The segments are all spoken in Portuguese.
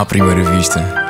à primeira vista.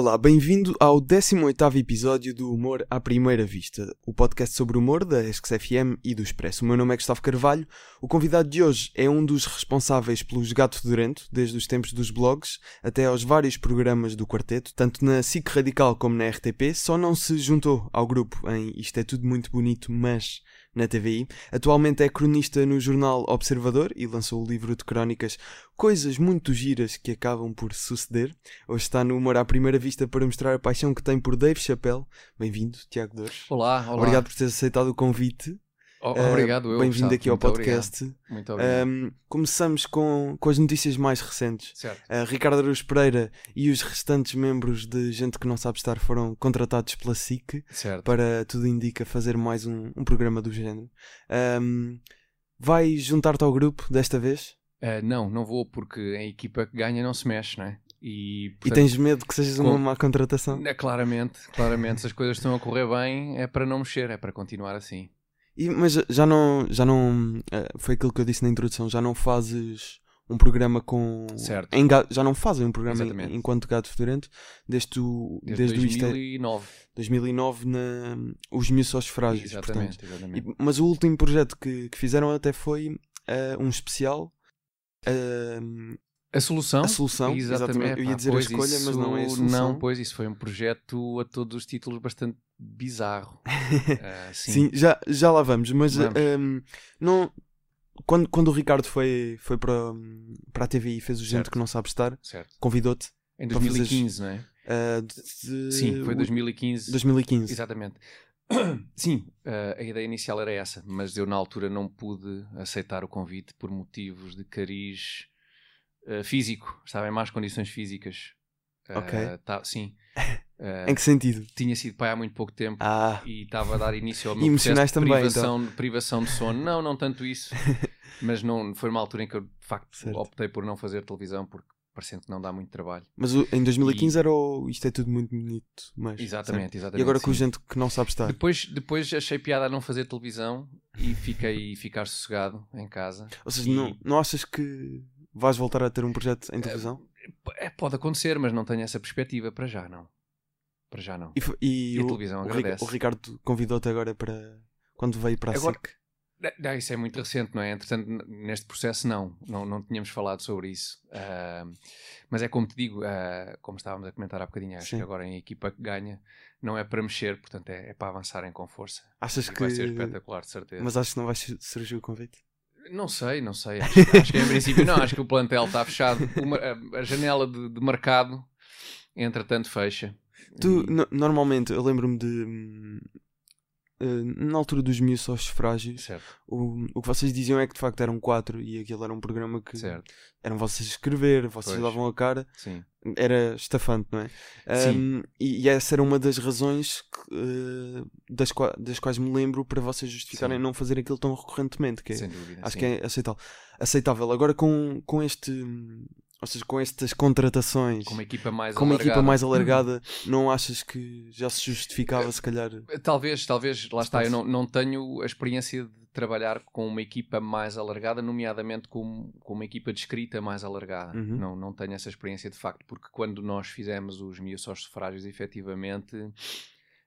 Olá, bem-vindo ao 18º episódio do Humor à Primeira Vista, o podcast sobre humor da ESC-FM e do Expresso. O meu nome é Gustavo Carvalho. O convidado de hoje é um dos responsáveis pelos Gato Fedorento, desde os tempos dos blogs até aos vários programas do quarteto, tanto na SIC Radical como na RTP, só não se juntou ao grupo em Isto é tudo muito bonito, mas na TVI. Atualmente é cronista no jornal Observador e lançou o livro de crónicas Coisas Muito Giras que Acabam por Suceder. Hoje está no Humor à Primeira Vista para mostrar a paixão que tem por Dave Chappelle. Bem-vindo, Tiago Dores. Olá, olá. Obrigado por teres aceitado o convite. O- obrigado, eu. Bem-vindo aqui ao podcast. Obrigado. Muito obrigado. Um, começamos com, com as notícias mais recentes. certo. Uh, Ricardo Araújo Pereira e os restantes membros de Gente que Não Sabe Estar foram contratados pela SIC Certo. para, tudo indica, fazer mais um, um programa do género. Um, vai juntar-te ao grupo desta vez? Ah, não, não vou porque a equipa que ganha não se mexe, não é? E, e portanto, tens medo que sejas uma com- má contratação? é, claramente, claramente, se as coisas estão a correr bem, é para não mexer, é para continuar assim. E- mas já não, já não. eh, Foi aquilo que eu disse na introdução, já não fazes um programa com. Certo. em já não fazem um programa em- enquanto gato fedorento desde, o, Desde, desde, o Isto é- 2009. 2009 na Os Miúços Frágeis. Exatamente, portanto. exatamente. E- mas o último projeto que, que fizeram até foi eh, um especial. eh, A solução? a solução, exatamente. Eu ia dizer a escolha, mas não é a isso- solução. Não, pois isso foi um projeto a todos os títulos bastante bizarro. Ah, sim. Sim, já, já lá vamos, mas Vamos. ehm, não, quando, quando o Ricardo foi, foi para, para a TVI e fez o Gente que não sabe estar, convidou-te. Em Para fazeres- 2015, não é? eh, de- Sim, foi o- 2015. 2015. Exatamente. Sim, eh, a ideia inicial era essa, mas eu na altura não pude aceitar o convite por motivos de cariz eh, físico. Estava em más condições físicas. Eh, Ok. tá- sim. Eh, Em que sentido? tinha sido pai há muito pouco tempo Ah, e estava a dar início ao E meu processo emocionais de também, então. privação, de privação de sono. Não, não tanto isso. mas não, foi uma altura em que eu, de facto, Certo. optei por não fazer televisão porque parecendo que não dá muito trabalho. mas em 2015 era o Isto é tudo muito bonito. Mas, Exatamente, exatamente. E agora com sim. gente que não sabe estar. Depois, depois achei piada a não fazer televisão e fiquei ficar sossegado em casa. Ou seja, E- não, não achas que vais voltar a ter um projeto em televisão? É, pode acontecer, mas não tenho essa perspectiva para já, não. Para já não. E, e E a o, televisão o, agradece. o Ricardo convidou-te agora para. Quando veio para a Agora- SIC. Não, isso é muito recente, não é? Entretanto, neste processo, não. Não, não tínhamos falado sobre isso. Ah, mas é como te digo, ah, como estávamos a comentar há bocadinho, acho Sim. que agora em equipa que ganha não é para mexer, portanto é, é para avançarem com força. Achas E que. Vai ser espetacular, de certeza. Mas acho que não vai su- surgir o convite. Não sei, não sei. Acho, acho que em princípio não. Acho que o plantel está fechado. Uma- a, a janela de, de mercado, entretanto, fecha. Tu, E- no- normalmente, eu lembro-me de. Eh, na altura dos miúços frágeis, Certo, o, o que vocês diziam é que de facto eram quatro e aquilo era um programa que certo. eram vocês escrever, vocês Pois. davam a cara, Sim. era estafante, não é? Sim. Um, e, e essa era uma das razões que, eh, das, qua- das quais me lembro para vocês justificarem Sim. não fazer aquilo tão recorrentemente, que é- dúvida. acho que é aceitável. aceitável. Agora com, com este, ou seja, com estas contratações, Com uma equipa mais com uma equipa alargada. mais alargada, não achas que já se justificava se calhar? Talvez, talvez, lá está, eu não, não tenho a experiência de trabalhar com uma equipa mais alargada, nomeadamente com, com uma equipa de escrita mais alargada. Uhum. Não, não tenho essa experiência de facto, porque quando nós fizemos os miúços sufrágios, efetivamente,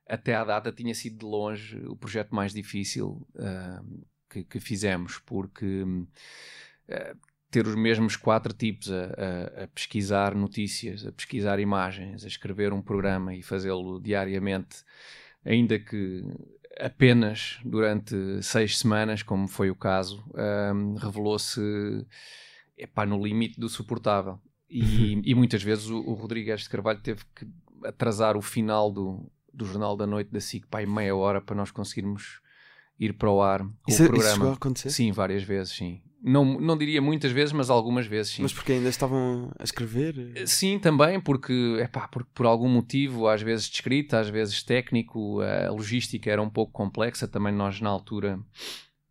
até à data tinha sido de longe o projeto mais difícil ah, que, que fizemos, porque ah, ter os mesmos quatro tipos a, a- a pesquisar notícias, a pesquisar imagens, a escrever um programa e fazê-lo diariamente, ainda que apenas durante seis semanas, como foi o caso, ahm, revelou-se no limite do suportável. E, e muitas vezes o, o Rodrigues de Carvalho teve que atrasar o final do, do Jornal da Noite da SIC para meia hora para nós conseguirmos ir para o ar Isso, o isso chegou a programa. acontecer? Sim, várias vezes, sim. Não, não diria muitas vezes, mas algumas vezes, sim. Mas porque ainda estavam a escrever? Sim, também, porque, epá, porque por algum motivo, às vezes de escrita, às vezes técnico, a logística era um pouco complexa. Também nós, na altura,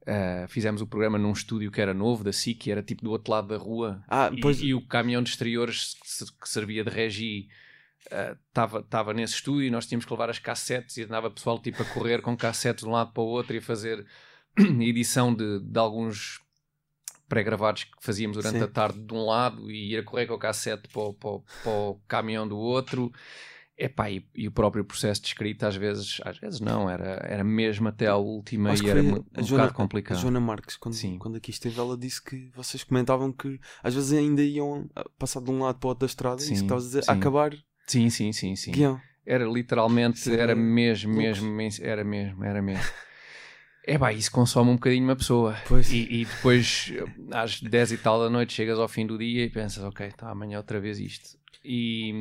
eh, fizemos o programa num estúdio que era novo, da SIC, que era tipo do outro lado da rua. Ah, E- pois- e, o caminhão de exteriores que se- que servia de regi estava uh, tava nesse estúdio e nós tínhamos que levar as cassetes e andava pessoal tipo a correr com cassetes de um lado para o outro e a fazer edição de, de alguns pré-gravados que fazíamos durante Sim. a tarde de um lado e ir a correr com a cassete para o, para, para o caminhão do outro. Epá, e, e, o próprio processo de escrita às vezes, às vezes não, era, era mesmo até à última Acho e era um, um Joana, bocado complicado. A Joana Marques, quando, Sim. quando aqui esteve, ela disse que vocês comentavam que às vezes ainda iam passar de um lado para o outro da estrada sim, e estavas a dizer, a acabar Sim, sim, sim, sim. Guião. Era literalmente, sim, era mesmo, mesmo, era mesmo, era mesmo. É pá, isso consome um bocadinho uma pessoa. E, e, depois, às 10 e tal da noite, chegas ao fim do dia e pensas, ok, tá, amanhã outra vez isto. E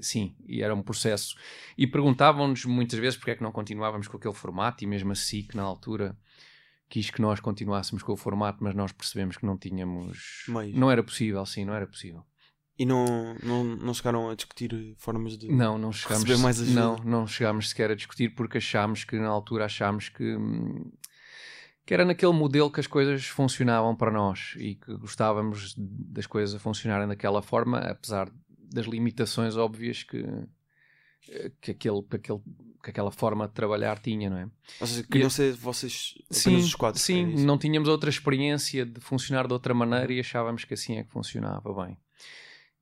sim, e era um processo. E perguntavam-nos muitas vezes porque é que não continuávamos com aquele formato, e mesmo assim que na altura quis que nós continuássemos com o formato, mas nós percebemos que não tínhamos. Meio. Não era possível, sim, não era possível. E não, não, não chegaram a discutir formas de não, não chegámos, receber mais ajuda? Não, não chegámos sequer a discutir porque achámos que na altura achámos que, que era naquele modelo que as coisas funcionavam para nós e que gostávamos das coisas a funcionarem daquela forma, apesar das limitações óbvias que, que, aquele, que, aquele, que aquela forma de trabalhar tinha, não é? Ou seja, queriam ser vocês sim, os quatro. Sim, é não tínhamos outra experiência de funcionar de outra maneira e achávamos que assim é que funcionava bem.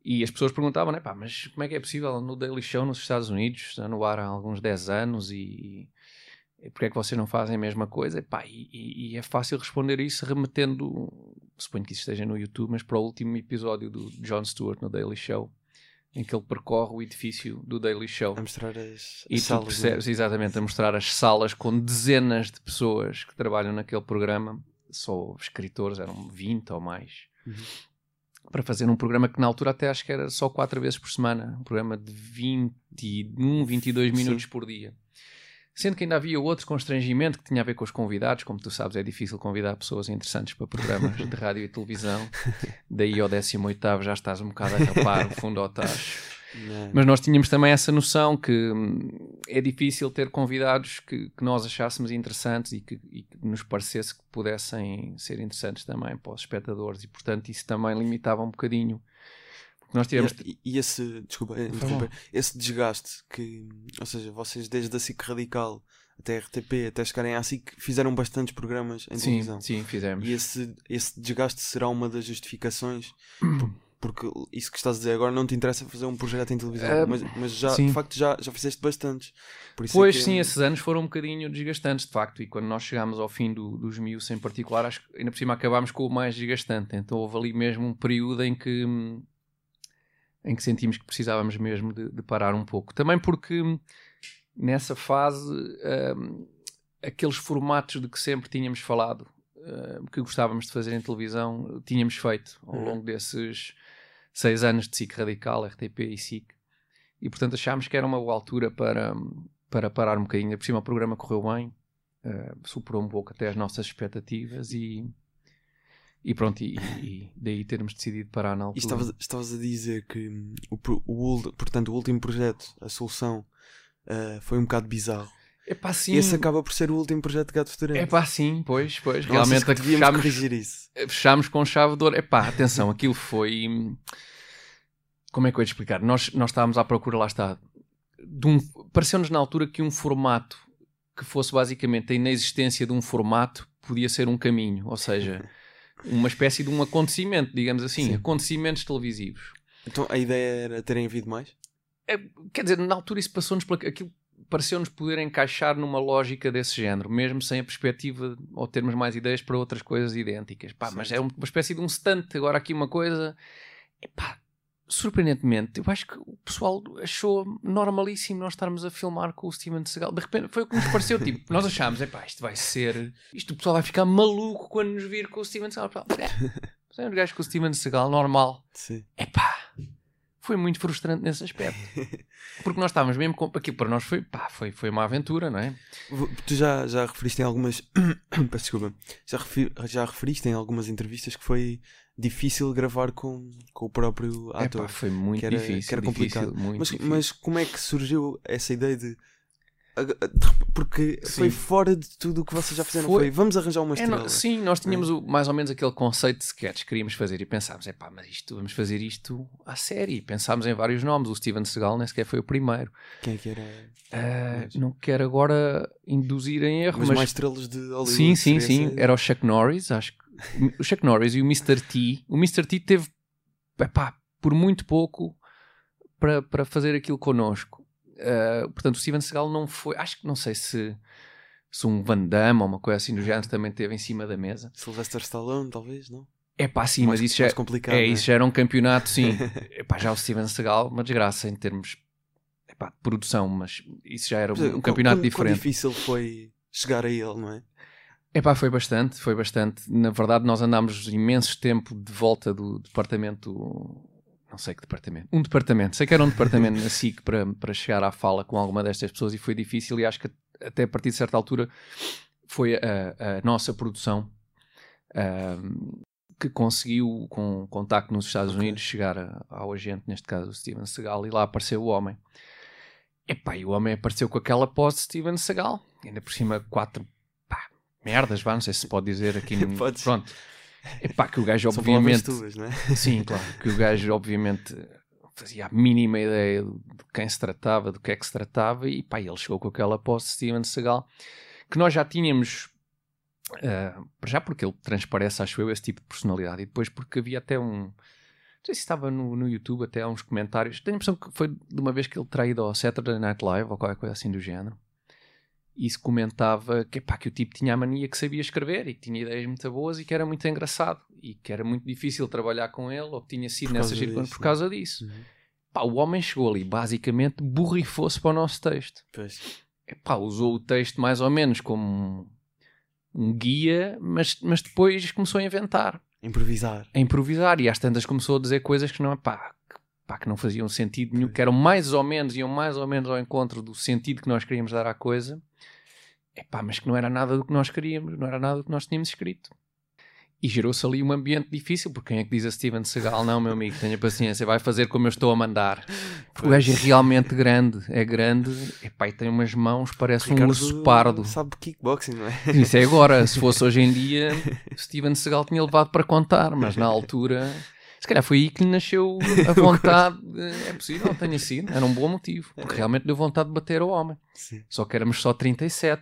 E as pessoas perguntavam, né, pá, mas como é que é possível no Daily Show nos Estados Unidos, está no ar há alguns 10 anos e, e porque é que vocês não fazem a mesma coisa? E, pá, e, e, é fácil responder isso remetendo, suponho que isso esteja no YouTube, mas para o último episódio do Jon Stewart no Daily Show, em que ele percorre o edifício do Daily Show. A mostrar as, e as salas. Percebes, né? Exatamente, a mostrar as salas com dezenas de pessoas que trabalham naquele programa, só escritores, eram 20 ou mais. Uhum para fazer um programa que na altura até acho que era só quatro vezes por semana, um programa de 21, 22 minutos Sim. por dia. Sendo que ainda havia outro constrangimento que tinha a ver com os convidados, como tu sabes, é difícil convidar pessoas interessantes para programas de rádio e televisão. Daí ao 18 já estás um bocado a rapar o fundo ao tacho. Não. Mas nós tínhamos também essa noção que hum, é difícil ter convidados que, que nós achássemos interessantes e que, e que, nos parecesse que pudessem ser interessantes também para os espectadores, e portanto isso também limitava um bocadinho. Porque nós tivemos. E, e esse, desculpa, esse desgaste que, ou seja, vocês desde a SIC Radical até a RTP, até chegarem à SIC, fizeram bastantes programas em sim, televisão. Sim, fizemos. E esse, esse desgaste será uma das justificações porque isso que estás a dizer agora não te interessa fazer um projeto em televisão, uh, mas, mas já, sim. de facto já, já fizeste bastantes. É pois é sim, esses anos foram um bocadinho desgastantes, de facto, e quando nós chegámos ao fim do, dos Mius em particular, acho que ainda por cima acabámos com o mais desgastante, então houve ali mesmo um período em que em que sentimos que precisávamos mesmo de, de parar um pouco. Também porque nessa fase um, aqueles formatos de que sempre tínhamos falado, uh, que gostávamos de fazer em televisão, tínhamos feito ao uhum. longo desses seis anos de SIC Radical, RTP e SIC. E portanto achámos que era uma boa altura para, para parar um bocadinho. Por cima o programa correu bem, uh, superou um pouco até as nossas expectativas e, e pronto, e, e daí termos decidido parar na altura. E estavas, estavas a dizer que o, o, portanto, o último projeto, a solução, uh, foi um bocado bizarro. É pá, sim. Esse acaba por ser o último projeto de Gato Futurante. É pá, sim, pois, pois. Realmente que fechámos, corrigir isso. fechámos com chave de ouro. É pá, atenção, aquilo foi. Como é que eu ia te explicar? Nós, nós estávamos à procura, lá está. Um... Pareceu-nos na altura que um formato que fosse basicamente a inexistência de um formato podia ser um caminho. Ou seja, uma espécie de um acontecimento, digamos assim. Sim. Acontecimentos televisivos. Então a ideia era terem havido mais? É, quer dizer, na altura isso passou-nos pela. Aquilo pareceu-nos poder encaixar numa lógica desse género, mesmo sem a perspectiva ou termos mais ideias para outras coisas idênticas. Pá, mas é uma espécie de um stunt. Agora aqui uma coisa. Epá, surpreendentemente, eu acho que o pessoal achou normalíssimo nós estarmos a filmar com o Steven Seagal. De repente foi o que nos pareceu. tipo, nós achámos, epá, isto vai ser. Isto o pessoal vai ficar maluco quando nos vir com o Steven Seagal. É, é um gajo com o Steven Seagal normal. Sim. Epá foi muito frustrante nesse aspecto. Porque nós estávamos mesmo com. Aquilo para nós foi, pá, foi, foi uma aventura, não é? Tu já, já referiste em algumas. Peço desculpa. Já, refer... já referiste em algumas entrevistas que foi difícil gravar com, com o próprio ator. Epá, foi muito que era, difícil. Que era complicado. Difícil, mas, difícil. mas como é que surgiu essa ideia de Porque sim. foi fora de tudo o que vocês já fizeram. Foi, foi vamos arranjar uma estrela. É, não, sim, nós tínhamos é. o, mais ou menos aquele conceito de sketch que queríamos fazer e pensámos, é pá, mas isto, vamos fazer isto à série. Pensámos em vários nomes. O Steven Seagal nem sequer foi o primeiro. Quem é que era? Uh, não quero agora induzir em erro, mas, mas... mais estrelas de Hollywood. Sim, sim, sim. Era o Chuck Norris, acho que. O Chuck Norris e o Mr. T. O Mr. T teve, epá, por muito pouco para, para fazer aquilo connosco. Uh, portanto, o Steven Seagal não foi. Acho que não sei se, se um Van Damme ou uma coisa assim do género também teve em cima da mesa. Sylvester Stallone, talvez, não? É pá, sim, mais, mas isso já, é, complicado, é, é, isso já era um campeonato, sim. Epá, já o Steven Seagal, uma desgraça em termos epá, de produção, mas isso já era um, um campeonato quão, diferente. Quão difícil foi chegar a ele, não é? Epá, foi bastante, foi bastante. Na verdade, nós andámos imenso tempo de volta do departamento não sei que departamento, um departamento, sei que era um departamento na SIC para, para chegar à fala com alguma destas pessoas e foi difícil e acho que até a partir de certa altura foi a, a nossa produção que conseguiu com contacto nos Estados okay. Unidos chegar a, ao agente, neste caso o Steven Seagal, e lá apareceu o homem. Epá, e o homem apareceu com aquela pose de Steven Seagal, ainda por cima quatro pá, merdas, vá, não sei se se pode dizer aqui no... Pronto Epá, que o gajo obviamente. Tuas, não é? Sim, claro. Que o gajo obviamente fazia a mínima ideia de quem se tratava, do que é que se tratava, e pá, ele chegou com aquela posse de Steven Seagal que nós já tínhamos. Uh, já porque ele transparece, acho eu, esse tipo de personalidade, e depois porque havia até um. Não sei se estava no, no YouTube, até uns comentários. Tenho a impressão que foi de uma vez que ele terá ido ao Saturday Night Live ou qualquer coisa assim do género e se comentava que, pá, que o tipo tinha a mania que sabia escrever e que tinha ideias muito boas e que era muito engraçado e que era muito difícil trabalhar com ele ou que tinha sido nessa circunstância por causa disso. Uhum. Pá, o homem chegou ali basicamente borrifou-se para o nosso texto. Pois. Pá, usou o texto mais ou menos como um guia, mas, mas depois começou a inventar. Improvisar. A improvisar e às tantas começou a dizer coisas que não, pá, pá, que não faziam sentido nenhum, que eram mais ou menos, iam mais ou menos ao encontro do sentido que nós queríamos dar à coisa, epá, mas que não era nada do que nós queríamos, não era nada do que nós tínhamos escrito. E gerou-se ali um ambiente difícil, porque quem é que diz a Steven Seagal, não, meu amigo, tenha paciência, vai fazer como eu estou a mandar. Porque o gajo é realmente grande, é grande, epá, e tem umas mãos, parece Ricardo um urso pardo. sabe de kickboxing, não é? Isso é agora, se fosse hoje em dia, Steven Seagal tinha levado para contar, mas na altura se calhar foi aí que lhe nasceu a vontade. é possível, tenha sido. Era um bom motivo. Porque realmente deu vontade de bater ao homem. Sim. Só que éramos só 37.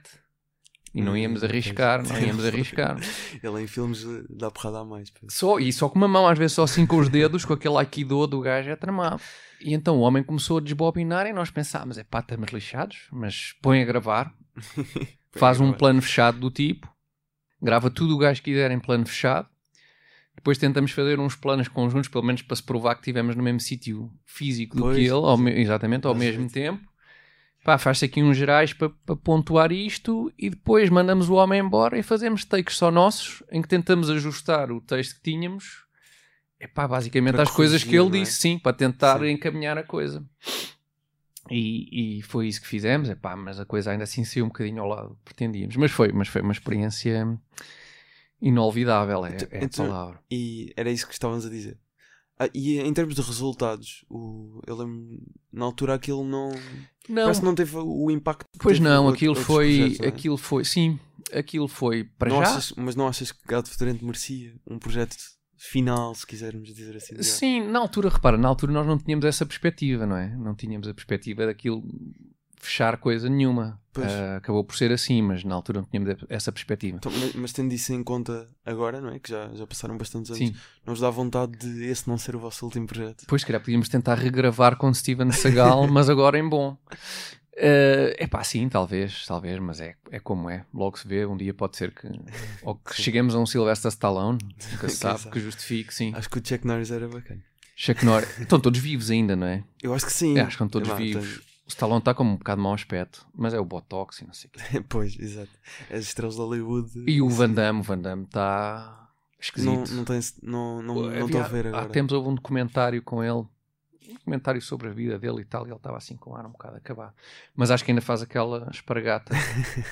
E não hum, íamos arriscar, não íamos arriscar. Ele em filmes dá porrada a mais. Só, e só com uma mão, às vezes só assim com os dedos, com aquele aikido do gajo é tramado. E então o homem começou a desbobinar e nós pensámos, é pá, estamos lixados, mas põe a gravar, faz um plano fechado do tipo, grava tudo o gajo que quiser em plano fechado, depois tentamos fazer uns planos conjuntos, pelo menos para se provar que estivemos no mesmo sítio físico do pois, que ele, ao me... exatamente, ao mesmo tempo. Pá, faz-se aqui uns gerais para, para pontuar isto e depois mandamos o homem embora e fazemos takes só nossos em que tentamos ajustar o texto que tínhamos é pá, basicamente para corrigir, coisas que ele é? disse, sim, para tentar sim. encaminhar a coisa. E, e, foi isso que fizemos, é pá, mas a coisa ainda assim saiu um bocadinho ao lado que pretendíamos. Mas foi, mas foi uma experiência Inolvidável é, é a palavra. E era isso que estávamos a dizer. Ah, e em termos de resultados, o, eu lembro, na altura aquilo não, não. Parece que não teve o impacto Pois não, aquilo foi. é? Aquilo foi. Sim, aquilo foi para não já. Achas, mas não achas que Gato Fedorento merecia um projeto final, se quisermos dizer assim? Sim, na altura, repara, na altura nós não tínhamos essa perspectiva, não é? Não tínhamos a perspectiva daquilo fechar coisa nenhuma. Uh, acabou por ser assim, mas na altura não tínhamos essa perspectiva. Então, mas, mas, tendo isso em conta agora, não é? Que já, já passaram bastantes anos, Sim. não vos dá vontade de esse não ser o vosso último projeto? Pois, calhar podíamos tentar regravar com Steven Seagal, mas agora em bom. É uh, pá, sim, talvez, talvez, mas é, é como é. Logo se vê, um dia pode ser que. Ou que cheguemos a um Sylvester Stallone, nunca se sabe, sabe, que justifique, sim. Acho que o Chuck Norris era bacana. Chuck Norris. Estão todos vivos ainda, não é? Eu acho que sim. É, acho que estão todos é, vivos. O Stallone está com um bocado mau aspecto, mas é o Botox e não sei o quê. pois, exato. As estrelas de Hollywood. E o Van Damme, o Van Damme está esquisito. Não, não, tem, não, não, não estou a ver agora. Há tempos houve um documentário com ele, um documentário sobre a vida dele e tal, e ele estava assim com o ar um bocado acabado. Mas acho que ainda faz aquela espargata.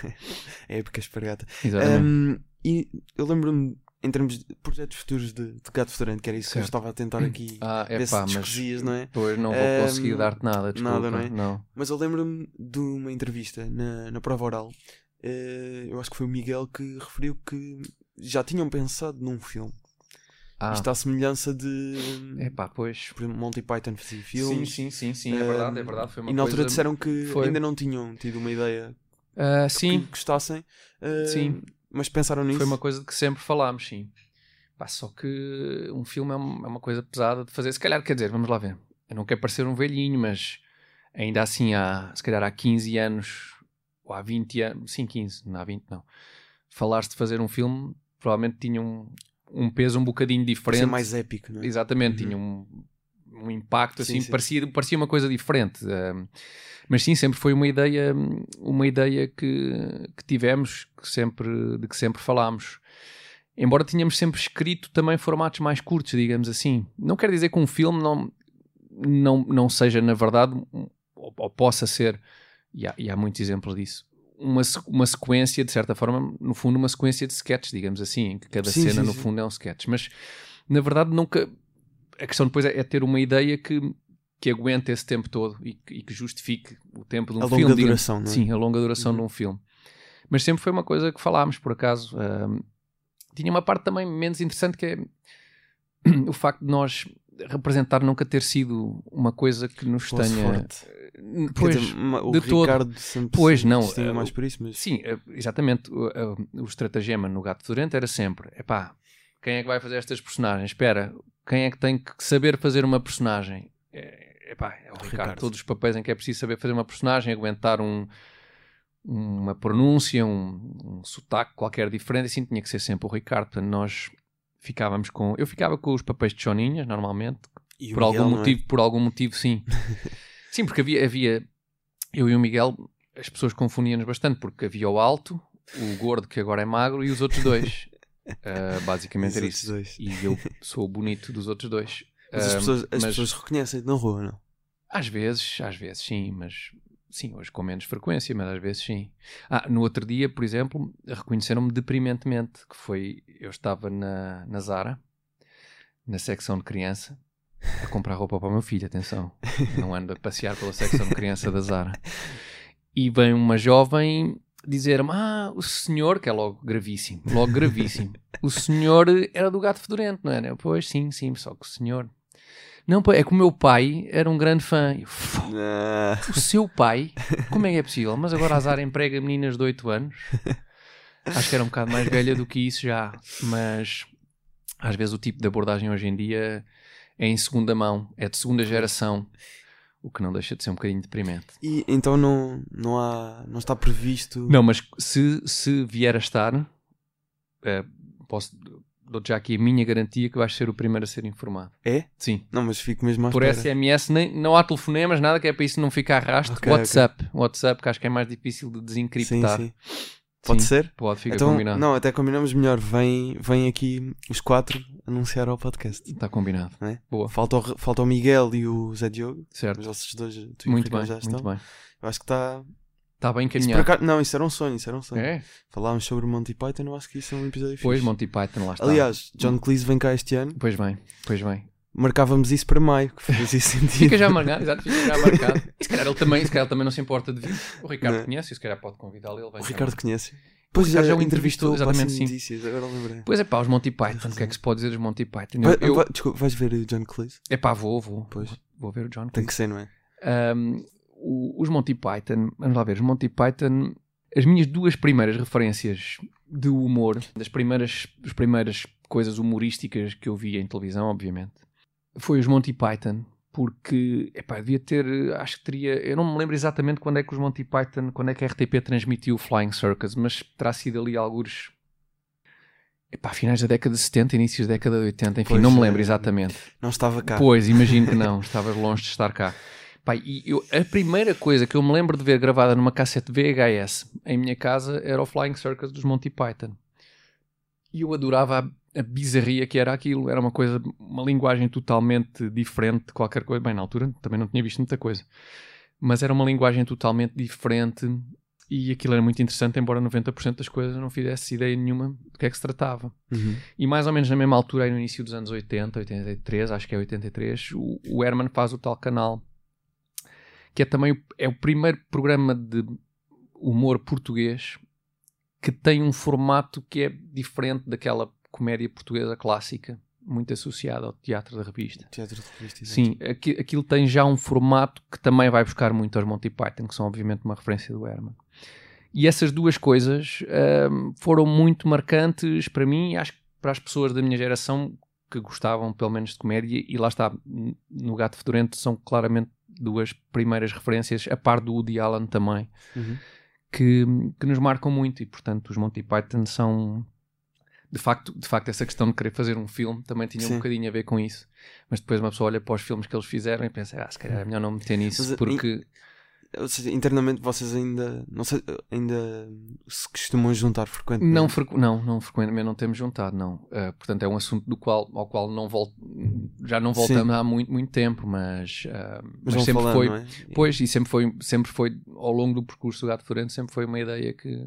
é época espargata. Exatamente. Um, e eu lembro-me em termos de projetos futuros de, de gato fedorento, que era isso que eu estava a tentar aqui Ah, é ver se mas não é? depois não vou conseguir dar-te nada, desculpa. nada, não é? Não. Mas eu lembro-me de uma entrevista na, na prova oral. eh, eu acho que foi o Miguel que referiu que já tinham pensado num filme. Ah, Isto à semelhança de. é pá, pois. Monty Python fazia Sim, filmes. sim, sim, sim, é verdade, é verdade. Foi uma e na altura coisa... disseram que foi. ainda não tinham tido uma ideia que sim, gostassem. eh, Sim. Mas pensaram nisso. foi uma coisa de que sempre falámos, sim. Pá, só que um filme é uma, é uma coisa pesada de fazer. Se calhar, quer dizer, vamos lá ver. Eu não quero parecer um velhinho, mas ainda assim, há, se calhar há 15 anos, ou há 20 anos, sim, 15, não há 20, não. Falar-se de fazer um filme, provavelmente tinha um, um peso um bocadinho diferente. ser mais épico, não é? Exatamente, Uhum. tinha um, um impacto Sim, assim, sim. Parecia, parecia uma coisa diferente. um, mas sim, sempre foi uma ideia, uma ideia que, que tivemos, que sempre, de que sempre falámos. Embora tenhamos sempre escrito também formatos mais curtos, digamos assim. Não quer dizer que um filme não, não, não seja, na verdade, ou, ou possa ser, e há, e há muitos exemplos disso, uma, uma sequência, de certa forma, no fundo, uma sequência de sketches, digamos assim, em que cada Sim, cena, sim, no sim. fundo, é um sketch. Mas, na verdade, nunca. A questão depois é, é ter uma ideia que, que aguente esse tempo todo e, que- e que justifique o tempo de um A filme. longa digamos. duração, não é? Sim, a longa duração Uhum. de um filme. Mas sempre foi uma coisa que falámos, por acaso. Ahm, tinha uma parte também menos interessante que é o facto de nós representar nunca ter sido uma coisa que nos Fosse tenha. forte. Quer Pois, dizer, o de todo. Ricardo sempre Pois, não, eh, mais por isso, mas Sim, eh, exatamente. O, eh, o estratagema no Gato Durante era sempre: epá, quem é que vai fazer estas personagens? Espera, quem é que tem que saber fazer uma personagem? É, epá, é o Ricardo. Ricardo. Todos os papéis em que é preciso saber fazer uma personagem, aguentar um, uma pronúncia, um, um sotaque qualquer diferente, assim tinha que ser sempre o Ricardo. Portanto, nós ficávamos com. Eu ficava com os papéis de choninhas, normalmente, E por algum Miguel, não é? motivo, por algum motivo, sim. sim, porque havia, havia eu e o Miguel, as pessoas confundiam-nos bastante, porque havia o alto, o gordo que agora é magro e os outros dois. Ah, basicamente era isso. dois. E eu sou o bonito dos outros dois. Mas as Ah, pessoas, as mas pessoas reconhecem na rua, não? às vezes, às vezes sim, mas sim, hoje com menos frequência, mas às vezes sim. Ah, no outro dia, por exemplo, reconheceram-me deprimentemente, que foi, eu estava na, na Zara, na secção de criança, a comprar roupa para o meu filho, atenção, não ando a passear pela secção de criança da Zara. E vem uma jovem dizer-me, ah, o senhor, que é logo gravíssimo, logo gravíssimo, o senhor era do Gato Fedorento, não era? Eu, Pois, sim, sim, só que o senhor... Não, é que o meu pai era um grande fã. Eu, "Fu, Ah, o seu pai? Como é que é possível? Mas agora a Zara emprega meninas de 8 anos. Acho que era um bocado mais velha do que isso já. Mas às vezes o tipo de abordagem hoje em dia é em segunda mão, é de segunda geração. O que não deixa de ser um bocadinho deprimente. e então não, não há. não está previsto. Não, mas se, se vier a estar, eh, posso dou-te já aqui a minha garantia que vais ser o primeiro a ser informado. É? Sim. Não, mas fico mesmo à Por espera. SMS, nem, não há telefonemas, nada que é para isso não ficar rastro. Ok, WhatsApp. WhatsApp, que acho que é mais difícil de Sim, desencriptar. sim. Pode Sim, ser? Pode, fica então, combinado. não, até combinamos melhor. Vem, vem aqui os quatro anunciar ao podcast. Está combinado. É? Boa. Falta, o, falta o Miguel e o Zé Diogo. Certo. Mas vocês dois, tu Muito bem, já muito estão. bem. Eu acho que está. Está bem Isso encaminhado. acaso- Não, isso era um sonho, isso era um sonho. É? Falámos sobre o Monty Python, eu acho que isso é um episódio Pois, fixe. Monty Python, lá está. Aliás, John Cleese vem cá este ano. Pois bem, pois bem. Marcávamos isso para maio, que fazia sentido. Fica já marcado, exato, fica já marcado. E se calhar ele também, se calhar ele também não se importa de vir. O Ricardo Não é? conhece, e se calhar pode convidá-lo. O. Ricardo conhece. Pois já já o o entrevistou, exatamente, sim. notícias, agora lembrei. Pois é pá, os Monty Python, o que é que se pode dizer dos Monty Python? Eu, eu, desculpa, vais ver o John Cleese? é pá, vou, vou. Pois. Vou, ver o John Tem Cleese. que ser, não é? Um, os Monty Python, vamos lá ver, os Monty Python, as minhas duas primeiras referências de humor, das primeiras, das primeiras coisas humorísticas que eu vi em televisão, obviamente, foi os Monty Python, porque, epá, devia ter, acho que teria, eu não me lembro exatamente quando é que os Monty Python, quando é que a RTP transmitiu o Flying Circus, mas terá sido ali alguns, epá, finais da década de 70, inícios da década de 80, enfim, Pois, não me lembro exatamente. Não estava cá. Pois, imagino que não, estavas longe de estar cá. Pai, e eu, a primeira coisa que eu me lembro de ver gravada numa cassete VHS em minha casa era o Flying Circus dos Monty Python. E eu adorava a, bizarria que era aquilo. Era uma coisa, uma linguagem totalmente diferente de qualquer coisa. Bem, na altura também não tinha visto muita coisa. Mas era uma linguagem totalmente diferente. e aquilo era muito interessante, embora 90% das coisas não fizesse ideia nenhuma do que é que se tratava. Uhum. E mais ou menos na mesma altura, aí no início dos anos 80, 83, acho que é 83, o, o Herman faz o tal canal, que é também o, é o primeiro programa de humor português que tem um formato que é diferente daquela comédia portuguesa clássica, muito associada ao teatro da revista. Teatro de revista, exato. Sim, aqui- aquilo tem já um formato que também vai buscar muito aos Monty Python, que são obviamente uma referência do Herman. E essas duas coisas ahm, foram muito marcantes para mim e acho que para as pessoas da minha geração que gostavam pelo menos de comédia, e lá está, no Gato Fedorento são claramente duas primeiras referências, a par do Woody Allen também, Uhum. que, que nos marcam muito e portanto os Monty Python são de facto, de facto essa questão de querer fazer um filme também tinha Sim. um bocadinho a ver com isso mas depois uma pessoa olha para os filmes que eles fizeram e pensa, ah, se calhar é melhor não meter nisso Mas, porque Ou seja, internamente vocês ainda, não sei, ainda se costumam juntar frequentemente. não, frequ não, não frequentemente não temos juntado não, Uh, portanto é um assunto do qual, ao qual não vol já não voltamos há muito, muito tempo mas, uh, mas, mas sempre falando, foi é? Pois, e sempre foi, sempre foi, ao longo do percurso do Gato Florento, sempre foi uma ideia que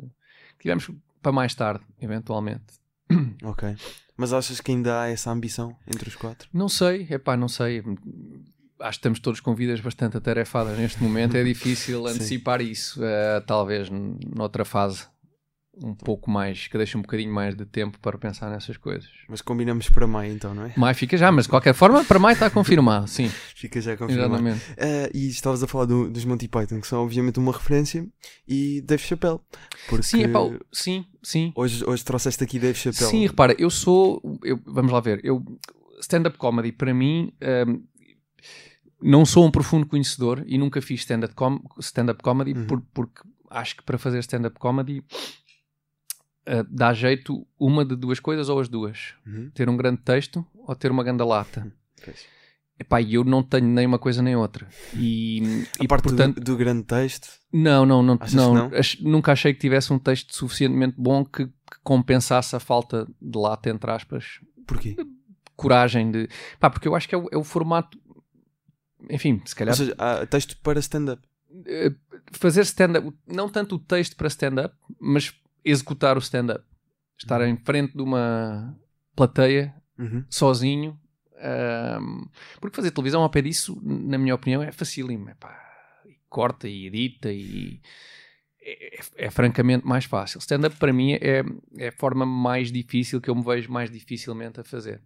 tivemos para mais tarde, eventualmente. Ok. Mas achas que ainda há essa ambição entre os quatro? Não sei, é pá, não sei. Acho que estamos todos com vidas bastante atarefadas neste momento, é difícil antecipar isso. Eh, talvez noutra fase, um pouco mais, que deixe um bocadinho mais de tempo para pensar nessas coisas. Mas combinamos para maio então, não é? Mais fica já, mas de qualquer forma, para mais está confirmado, sim, Fica já confirmado. exatamente. Ah, e estavas a falar do- dos Monty Python, que são obviamente uma referência, e Dave Chappelle. Porque Sim, é pá, sim, sim. hoje, hoje trouxeste aqui Dave Chappelle. Sim, repara, eu sou. eu- vamos lá ver. Eu, stand-up comedy, para mim, hum, não sou um profundo conhecedor e nunca fiz stand-up com, stand comedy Uhum. por- porque acho que para fazer stand-up comedy ah, dá jeito uma de duas coisas ou as duas: Uhum. ter um grande texto ou ter uma grande lata. Pois. Epá, eu não tenho nem uma coisa nem outra. E, A e parte do- portanto, do, grande texto. não, não, não, não, que ach- nunca achei que tivesse um texto suficientemente bom que, que compensasse a falta de lata, entre aspas, Porquê? coragem de. Pá, porque eu acho que é o, é o formato. Enfim, se calhar. Ou seja, há texto para stand-up. eh, fazer stand-up, não tanto o texto para stand-up, mas executar o stand-up. Estar em frente de uma plateia, Uhum. sozinho. ahm, porque fazer televisão ao pé disso, na minha opinião, é facílimo. Epá, e corta e edita e. É, é- é francamente mais fácil. Stand-up para mim é, é a forma mais difícil que eu me vejo mais dificilmente a fazer.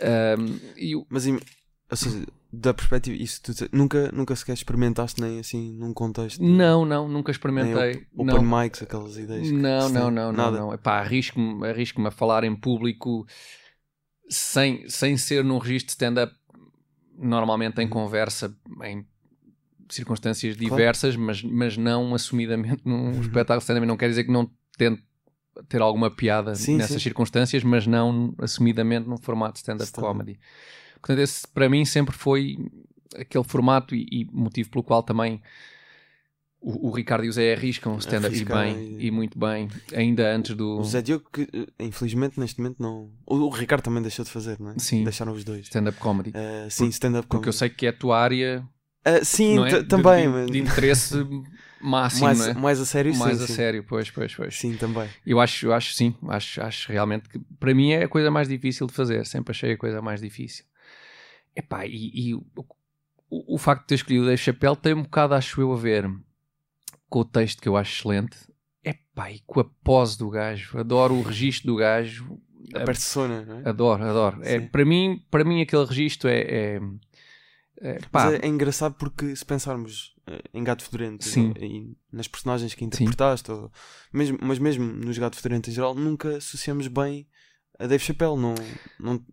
Ahm, e o- Mas, im- ou seja, da perspectiva, isso tu nunca, nunca sequer experimentaste nem assim num contexto. Não, não, nunca experimentei. op- não. open mics, aquelas ideias. Não, não, não, não, não. Epá, arrisco-me arrisco a falar em público sem, sem ser num registro de stand-up, normalmente em Uhum. conversa, em circunstâncias Claro. diversas, mas, mas não assumidamente num Uhum. espetáculo de stand-up. Não quer dizer que não tente ter alguma piada Sim, nessas sim. circunstâncias, mas não assumidamente num formato de Stand-up. comedy. Portanto, esse para mim sempre foi aquele formato e, e motivo pelo qual também o, o Ricardo e o Zé arriscam stand-up e bem, e- e muito bem, ainda antes do O Zé Diogo, que eh, infelizmente neste momento não. O, o Ricardo também deixou de fazer, não é? Sim. Deixaram os dois. stand-up comedy. Ah, sim, stand-up Porque eu comedy. sei que é a tua área Ah, sim, é? de, também, de, mas de interesse máximo, mais, é? mais a sério, mais sim, a sim. sério, pois, pois, pois. Sim, também. Eu acho, eu acho sim, acho, acho realmente que para mim é a coisa mais difícil de fazer, sempre achei a coisa mais difícil. Epá, e, e o, o, o facto de ter escolhido o Dave Chappelle tem um bocado, acho eu, a ver com o texto que eu acho excelente. Epá, e com a pose do gajo, adoro o registro do gajo, A persona, não é? adoro, adoro. É, para, mim, para mim aquele registro é... é, é, Mas é, é engraçado porque se pensarmos eh, em Gato Fedorento Sim. e nas personagens que interpretaste, ou mesmo, mas mesmo nos Gato Fedorento em geral, nunca associamos bem a Dave Chappelle, não, não,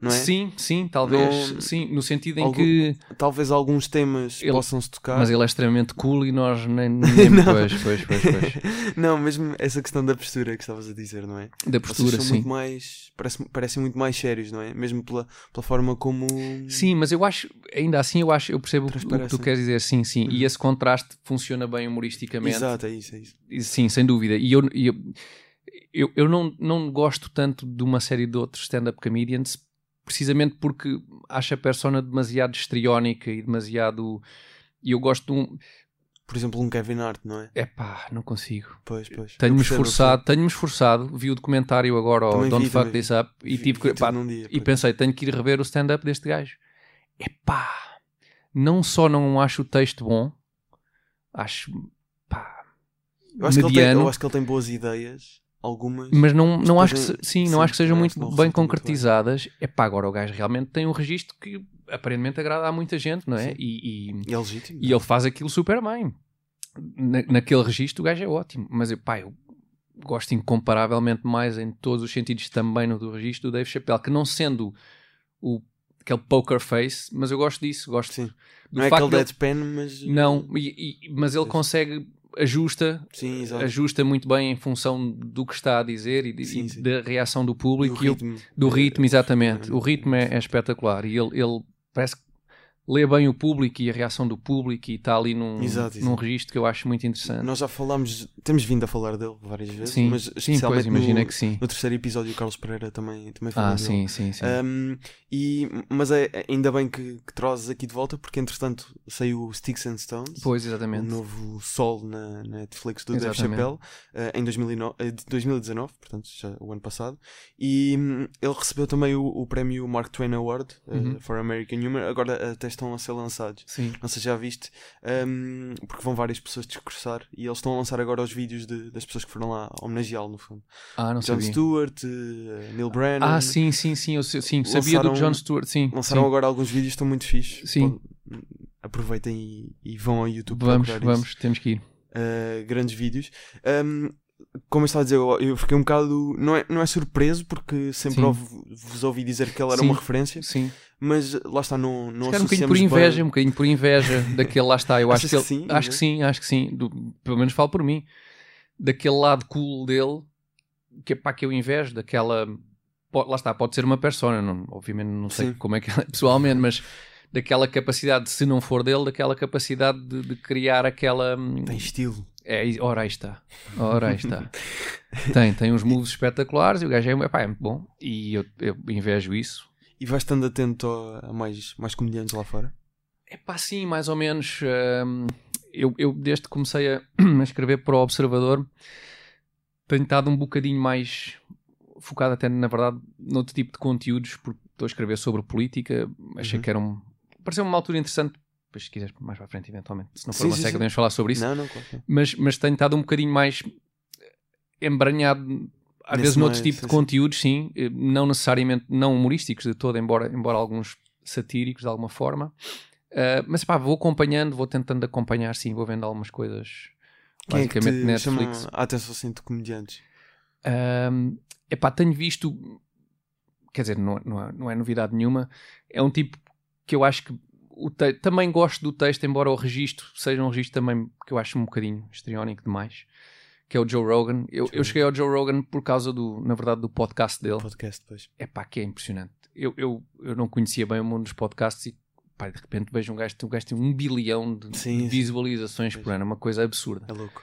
não é? Sim, sim, talvez, Não- sim, no sentido em Algo- que... Talvez alguns temas Ele- possam-se tocar. Mas ele é extremamente cool e nós nem... nem Não. pois, pois, pois, pois. não, mesmo essa questão da postura que estavas a dizer, não é? Da Vocês postura, são sim. muito mais. Parece, parecem muito mais sérios, não é? Mesmo pela, pela forma como. Sim, mas eu acho, ainda assim, eu acho, eu percebo o que tu queres dizer, sim, sim. Uhum. E esse contraste funciona bem humoristicamente. Exato, é isso, é isso. Sim, sem dúvida. E eu, eu, eu, eu não, não gosto tanto de uma série de outros stand-up comedians precisamente porque acho a persona demasiado histriónica e demasiado. E eu gosto de um. Por exemplo, um Kevin Hart, não é? É pá, não consigo. Pois, pois. Tenho-me esforçado, tenho-me esforçado. Vi o documentário agora ao Também Don't vi, Fuck também This Up e Vi- tive que. pá, dia, e pensei, tenho que ir rever o stand-up deste gajo. Epá, não só não acho o texto bom, acho pá, Eu acho, que ele tem, mediano, eu acho que ele tem boas ideias, algumas. mas não, não acho que se- é- sim, não sim, acho que sejam muito bem resulta muito bem. concretizadas. Epá, agora o gajo realmente tem um registro que aparentemente agrada a muita gente, não é? Sim. E, e- é legítimo. e ele faz aquilo super bem. Na, naquele registro o gajo é ótimo, mas eu, pá, eu gosto incomparavelmente mais em todos os sentidos também no do registro do Dave Chappelle, que não sendo o, aquele poker face, mas eu gosto disso, gosto Sim. do Não é facto aquele dele- deadpan, mas. Não, e- e- mas ele consegue, ajusta, Sim, exato. ajusta muito bem em função do que está a dizer e, de- Sim, e sim. da reação do E público. e eu- ritmo. do é- ritmo, exatamente. é- O ritmo é, é espetacular e ele, ele parece que lê bem o público e a reação do público e está ali num, Exato, num exato. registro que eu acho muito interessante. Nós já falámos, temos vindo a falar dele várias vezes, sim, mas sim, especialmente pois imagina no, que sim. no terceiro episódio o Carlos Pereira também, também falou Ah, dele. sim, sim, sim. Um, e, mas é, ainda bem que, que trazes aqui de volta, porque entretanto saiu o Sticks and Stones, pois, o exatamente. novo sol na, na Netflix do Dave. Chappelle, eh, em 2009, eh, de 2019, portanto, já o ano passado. E hum, ele recebeu também o, o prémio Mark Twain Award eh, Uhum. for American Humor, agora até estão a ser lançados. Sim. Não sei se já viste, um, porque vão várias pessoas discursar e eles estão a lançar agora os vídeos de- das pessoas que foram lá homenageá-lo, no fundo. Ah, não John sabia. Stewart, eh, Neil Brennan. Ah, sim, sim, sim. Eu, sei- sim sabia do Lançaram- John Stewart, sim. Lançaram sim. agora alguns vídeos, estão muito fixes. Sim. Pode- aproveitem e, e vão ao YouTube Vamos, vamos, temos que ir. isso. Uh, grandes vídeos. Um, como eu estava a dizer, eu, fiquei um bocado. Não é, não é surpreso, porque sempre ouvi- vos ouvi dizer que ele era Sim. uma referência, Sim. Mas lá está, não, não Se calhar um bocadinho por inveja, bem- um bocadinho por inveja daquele lá está. Eu acho Achas que, ele, que sim, acho que sim, acho que sim. Do- pelo menos falo por mim. Daquele lado cool dele, que é pá, que eu invejo, daquela. po- Lá está, pode ser uma persona, não, obviamente não sei Sim. como é que ela é pessoalmente, mas daquela capacidade, se não for dele, daquela capacidade de, de criar aquela. hum, Tem estilo. É, ora aí está. Ora aí está. tem, tem uns moves espetaculares e o gajo é, epá, é muito bom. E eu, eu invejo isso. E vais estando atento a, mais, mais comediantes lá fora? É pá, sim, mais ou menos. hum, eu, eu, desde que comecei a, a escrever para o Observador, tenho estado um bocadinho mais focado, até na verdade, noutro tipo de conteúdos, porque estou a escrever sobre política. Achei Uhum. que era um. Pareceu-me uma altura interessante. Depois, se quiseres, mais para a frente, eventualmente. Se não for Sim, uma sim, seca, sim. podemos falar sobre isso. Não, não, claro. mas, mas tenho estado um bocadinho mais embranhado, às vezes, noutro meio, tipo sim, de conteúdos, sim, eh, não necessariamente não humorísticos de todo, embora, embora alguns satíricos de alguma forma. Ah, mas pá, vou acompanhando, vou tentando acompanhar, sim, vou vendo algumas coisas Quem é que basicamente Netflix. chama a atenção assim de comediantes? Um, epá, tenho visto, quer dizer, não, não, é, não é novidade nenhuma, é um tipo que eu acho que o te- também gosto do texto, embora o registro seja um registro também que eu acho um bocadinho histriónico demais, que é o Joe Rogan. Eu, Joe eu cheguei ao Joe Rogan por causa do, na verdade, do podcast dele. Podcast, depois. É pá, que é impressionante. Eu, eu, eu não conhecia bem o mundo dos podcasts e pá, de repente vejo um gajo, um gajo tem um bilhão de, Sim, de sim. visualizações Pois. por ano, uma coisa absurda. É louco.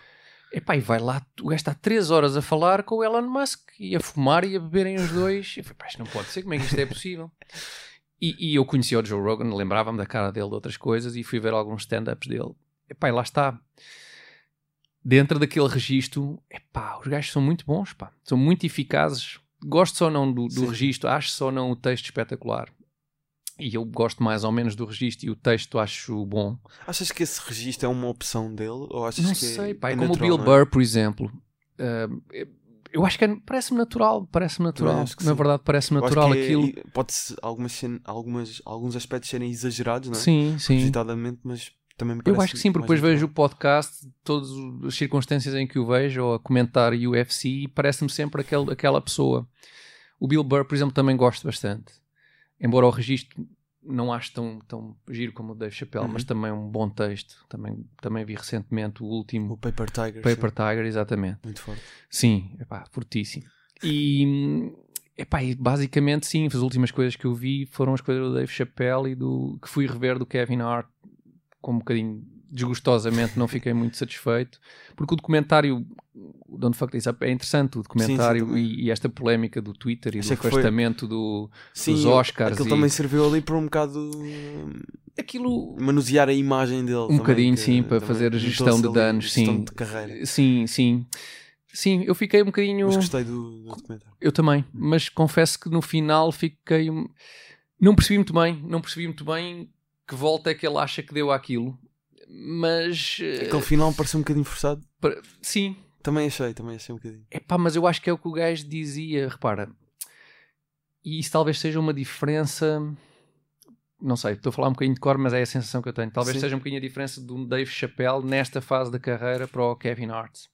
Epá, e vai lá, o gajo está 3 horas a falar com o Elon Musk e a fumar e a beberem os dois. Eu falei, pá, isto não pode ser, como é que isto é possível? E, e eu conhecia o Joe Rogan, lembrava-me da cara dele de outras coisas e fui ver alguns stand-ups dele. Epá, e lá está. Dentro daquele registro, epá, os gajos são muito bons, pá. São muito eficazes. Gosto só não do, do Sim. registro, acho só não o texto espetacular. E eu gosto mais ou menos do registro e o texto acho bom. Achas que esse registro é uma opção dele? Ou achas Não que sei, é, pá, é é como natural, o Bill é? Burr, por exemplo. Ah, eu acho que é- parece-me natural, parece-me natural. Na verdade, parece-me natural é- aquilo. e Pode algumas, algumas, alguns aspectos serem exagerados, não é? Sim, sim. Mas também me parece Eu acho que sim, porque depois vejo o podcast, todas as circunstâncias em que o vejo, ou a comentar UFC, e parece-me sempre aquele, aquela pessoa. O Bill Burr, por exemplo, também gosto bastante. Embora o registro não acho tão, tão giro como o Dave Chappelle, Uhum. mas também é um bom texto. Também, também vi recentemente o O último Paper Tiger. Paper sim, Tiger, exatamente. muito forte. Sim, epá, fortíssimo. E, epá, e basicamente, sim, as últimas coisas que eu vi foram as coisas do Dave Chappelle e do que fui rever do Kevin Hart com um bocadinho desgostosamente não fiquei muito satisfeito, porque o documentário o Don't Fuck This Up é interessante, o documentário Sim, sim, e, e esta polémica do Twitter e Achei do afastamento do, Sim, dos Oscars. Aquilo e também serviu ali para um bocado Aquilo, manusear a imagem dele. Um também, bocadinho, que sim, para fazer a gestão de danos, sim. de carreira. sim, sim. Sim, eu fiquei um bocadinho. Mas gostei do, do documentário. Eu também, mas confesso que no final fiquei. Não percebi muito bem, não percebi muito bem que volta é que ele acha que deu àquilo. Mas. eh, Aquele final pareceu um bocadinho forçado. para- Sim, Também achei, também achei um bocadinho. Epá, mas eu acho que é o que o gajo dizia, repara. E isso talvez seja uma diferença. Não sei, estou a falar um bocadinho de cor, mas é a sensação que eu tenho. Talvez Sim. seja um bocadinho a diferença de um Dave Chappelle nesta fase da carreira para o Kevin Hart.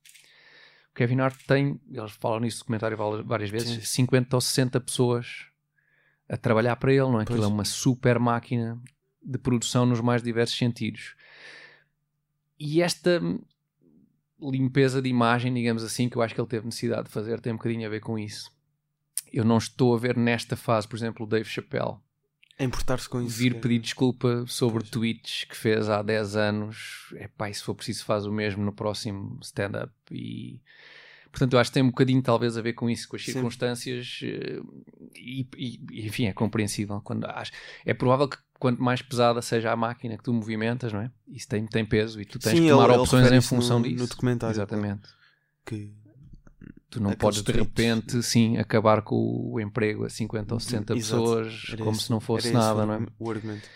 O Kevin Hart tem, eles falam nisso no documentário val- várias vezes, Sim. 50 ou 60 pessoas a trabalhar para ele, não é? Aquilo Pois. é uma super máquina de produção nos mais diversos sentidos. E esta limpeza de imagem, digamos assim, que eu acho que ele teve necessidade de fazer, tem um bocadinho a ver com isso. Eu não estou a ver nesta fase, por exemplo, o Dave Chappelle A importar-se com isso. vir pedir desculpa sobre Pois. tweets que fez há 10 anos. É pá, e se for preciso, faz o mesmo no próximo stand-up. E portanto, eu acho que tem um bocadinho, talvez, a ver com isso, com as circunstâncias. eh, E, e, enfim, é compreensível. Quando, acho, é provável que quanto mais pesada seja a máquina que tu movimentas, não é? Isso tem, tem peso e tu tens Sim, de tomar ele- ele opções refere em função no- disso. no documentário, Exatamente. que- Tu não Aqueles podes de tweets. repente, sim, acabar com o emprego a 50 ou 60 Exato. pessoas Era como esse- se não fosse nada, não é? O argumento.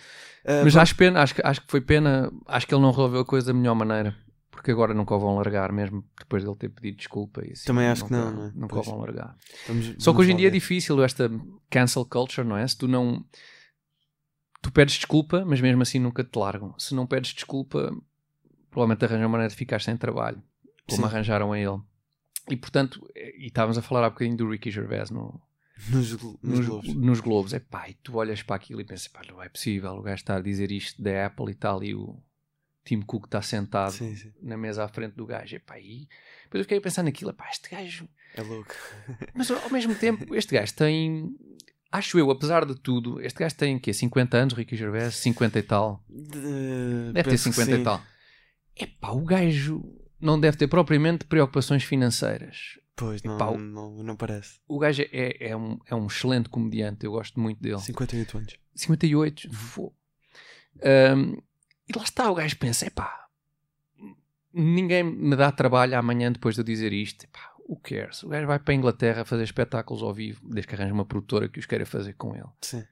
Ah, Mas pronto, acho, pena, acho, que- acho que foi pena, acho que ele não resolveu a coisa da melhor maneira. Porque agora nunca o vão largar, mesmo depois dele ter pedido desculpa. E assim, Também acho que nunca, não, não é? Nunca Pois. o vão largar. vamos- Só que hoje em dia é difícil esta cancel culture, não é? Se tu não. Tu pedes desculpa, mas mesmo assim nunca te largam. Se não pedes desculpa, provavelmente arranjam maneira de ficar sem trabalho. Como Sim. arranjaram a ele. E portanto, e estávamos a falar há bocadinho do Ricky Gervais no, nos nos, Globos. nos Globos. É pá, e tu olhas para aquilo e pensas, pá, não é possível o gajo estar a dizer isto da Apple e tal, e o Tim Cook está sentado Sim, sim. na mesa à frente do gajo. É pá, e depois eu fiquei a pensar naquilo, pá, este gajo. É louco. Mas ao mesmo tempo, este gajo tem. Acho eu, apesar de tudo, este gajo tem quê? 50 anos, Ricky Gervais, 50 e tal. De- Deve ter penso que 50 e tal. É pá, o gajo não deve ter propriamente preocupações financeiras. Pois, não, Epá, não, não parece. O gajo é, é, um, é um excelente comediante, eu gosto muito dele. 58 anos. 58. Fô. Um, e lá está, o gajo pensa: epá, ninguém me dá trabalho amanhã depois de eu dizer isto. Epá, who cares? O gajo vai para a Inglaterra fazer espetáculos ao vivo, desde que arranje uma produtora que os queira fazer com ele. Sim.